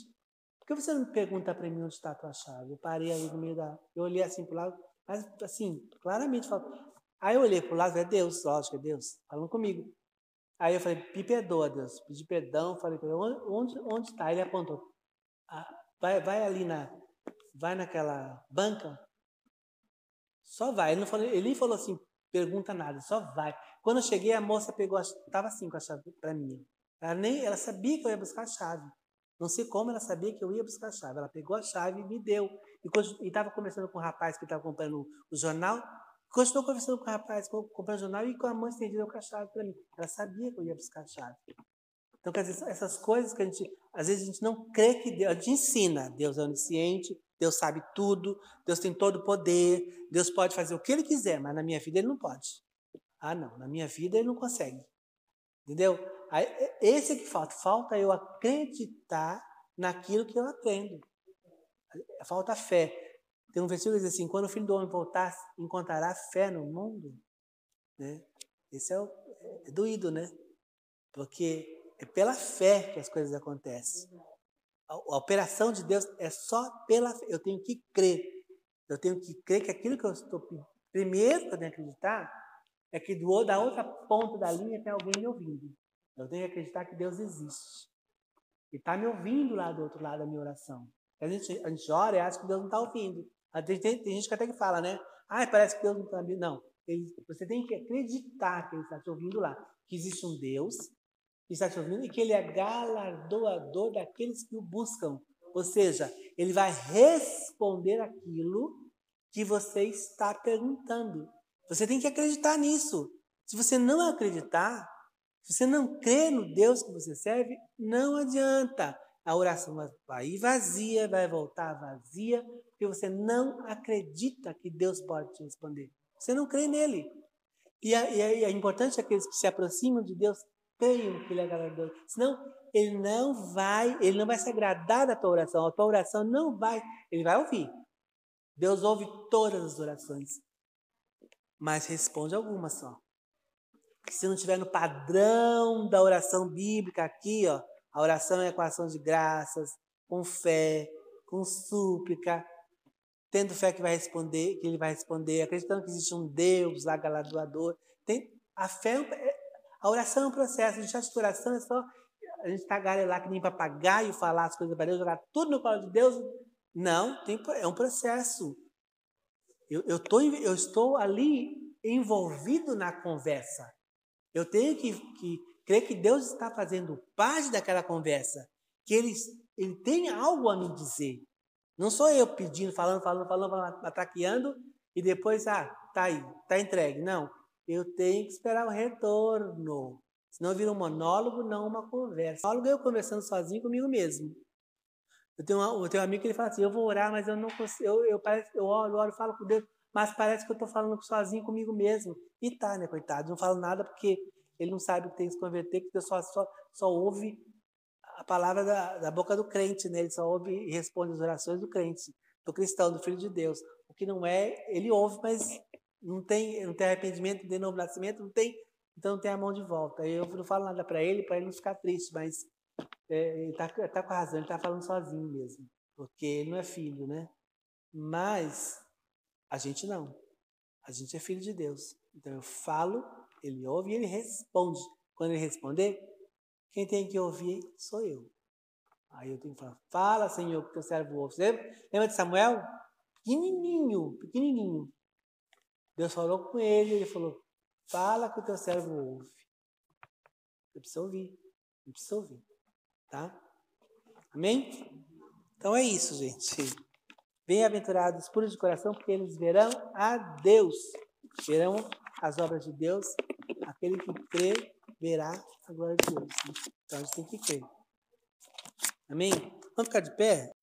Por que você não pergunta para mim onde está a tua chave? Eu parei aí no meio da... Eu olhei assim para o lado, mas assim, claramente, falo, Aí eu olhei para o lado, é Deus, lógico, é Deus, falando comigo. Aí eu falei, me perdoa, Deus. Pedi perdão, falei, onde, onde está? Ele apontou. Ah, vai, vai ali na. Vai naquela banca. Só vai. Ele, não falou, ele nem falou assim, pergunta nada, só vai. Quando eu cheguei, a moça pegou, estava assim com a chave para mim. Ela, nem, ela sabia que eu ia buscar a chave. Não sei como ela sabia que eu ia buscar a chave. Ela pegou a chave e me deu. E estava conversando com o rapaz que estava comprando o jornal. Continuou conversando com o rapaz, comprando o jornal e com a mão estendida com a chave para mim. Ela sabia que eu ia buscar a chave. Então, quer dizer, essas coisas que a gente, às vezes a gente não crê que Deus, a gente ensina. Deus é onisciente, Deus sabe tudo, Deus tem todo o poder, Deus pode fazer o que Ele quiser, mas na minha vida Ele não pode. Ah, não, na minha vida Ele não consegue. Entendeu? Aí, esse é que falta. Falta eu acreditar naquilo que eu aprendo. Falta fé. Tem um versículo que diz assim: quando o filho do homem voltar, encontrará fé no mundo. Né? Esse é, o, é doído, né? Porque é pela fé que as coisas acontecem. A, a operação de Deus é só pela fé. Eu tenho que crer. Eu tenho que crer que aquilo que eu estou primeiro que eu tenho que acreditar é que do, da outra ponta da linha tem alguém me ouvindo. Eu tenho que acreditar que Deus existe. E está me ouvindo lá do outro lado da minha oração. A gente, a gente ora e acha que Deus não está ouvindo. Tem, tem, tem, gente que até que fala, né? Ah, parece que Deus não está ouvindo. Não. Ele, você tem que acreditar que Ele está te ouvindo lá. Que existe um Deus que está te ouvindo e que Ele é galardoador daqueles que o buscam. Ou seja, Ele vai responder aquilo que você está perguntando. Você tem que acreditar nisso. Se você não acreditar, se você não crê no Deus que você serve, não adianta. A oração vai ir vazia, vai voltar vazia, porque você não acredita que Deus pode te responder. Você não crê nele. E é, é importante aqueles que se aproximam de Deus creiam que Ele é galardoador. Senão, Ele não vai, Ele não vai se agradar da tua oração. A tua oração não vai, Ele vai ouvir. Deus ouve todas as orações, mas responde algumas só se não estiver no padrão da oração bíblica aqui, ó, a oração é com ação de graças, com fé, com súplica, tendo fé que vai responder, que ele vai responder, acreditando que existe um Deus lá galardoador. Tem a fé, é é, a oração é um processo. A gente acha que oração é só a gente tagarelar que nem papagaio, falar as coisas para Deus, jogar tudo no colo de Deus. Não, tem, é um processo. Eu, eu, tô, eu estou ali envolvido na conversa. Eu tenho que, que crer que Deus está fazendo parte daquela conversa, que ele, ele tem algo a me dizer. Não sou eu pedindo, falando, falando, falando, falando ataqueando e depois, ah, tá aí, tá entregue. Não, eu tenho que esperar o retorno. Senão vira um monólogo, não uma conversa. Monólogo é eu conversando sozinho comigo mesmo. Eu tenho, uma, eu tenho um amigo que ele fala assim, eu vou orar, mas eu não consigo, eu, eu, parece, eu falo com Deus, mas parece que eu estou falando sozinho comigo mesmo. E tá, né, coitado? Não falo nada porque ele não sabe que tem que se converter, que só, só, só ouve a palavra da, da boca do crente, né? Ele só ouve e responde as orações do crente, do cristão, do filho de Deus. O que não é, ele ouve, mas não tem, não tem arrependimento, tem novo nascimento, não tem, então não tem a mão de volta. Eu não falo nada para ele, para ele não ficar triste, mas é, ele está tá com a razão, ele está falando sozinho mesmo, porque ele não é filho, né? Mas a gente não. A gente é filho de Deus. Então eu falo, ele ouve e ele responde. Quando ele responder, quem tem que ouvir sou eu. Aí eu tenho que falar, fala, Senhor, que teu servo ouve. Você lembra de Samuel? Pequenininho, pequenininho. Deus falou com ele, ele falou, fala que o teu servo ouve. Eu preciso ouvir, eu preciso ouvir, tá? Amém? Então é isso, gente. Bem-aventurados puros de coração, porque eles verão a Deus. Verão as obras de Deus. Aquele que crê, verá a glória de Deus. Então a gente tem que crer. Amém? Vamos ficar de pé?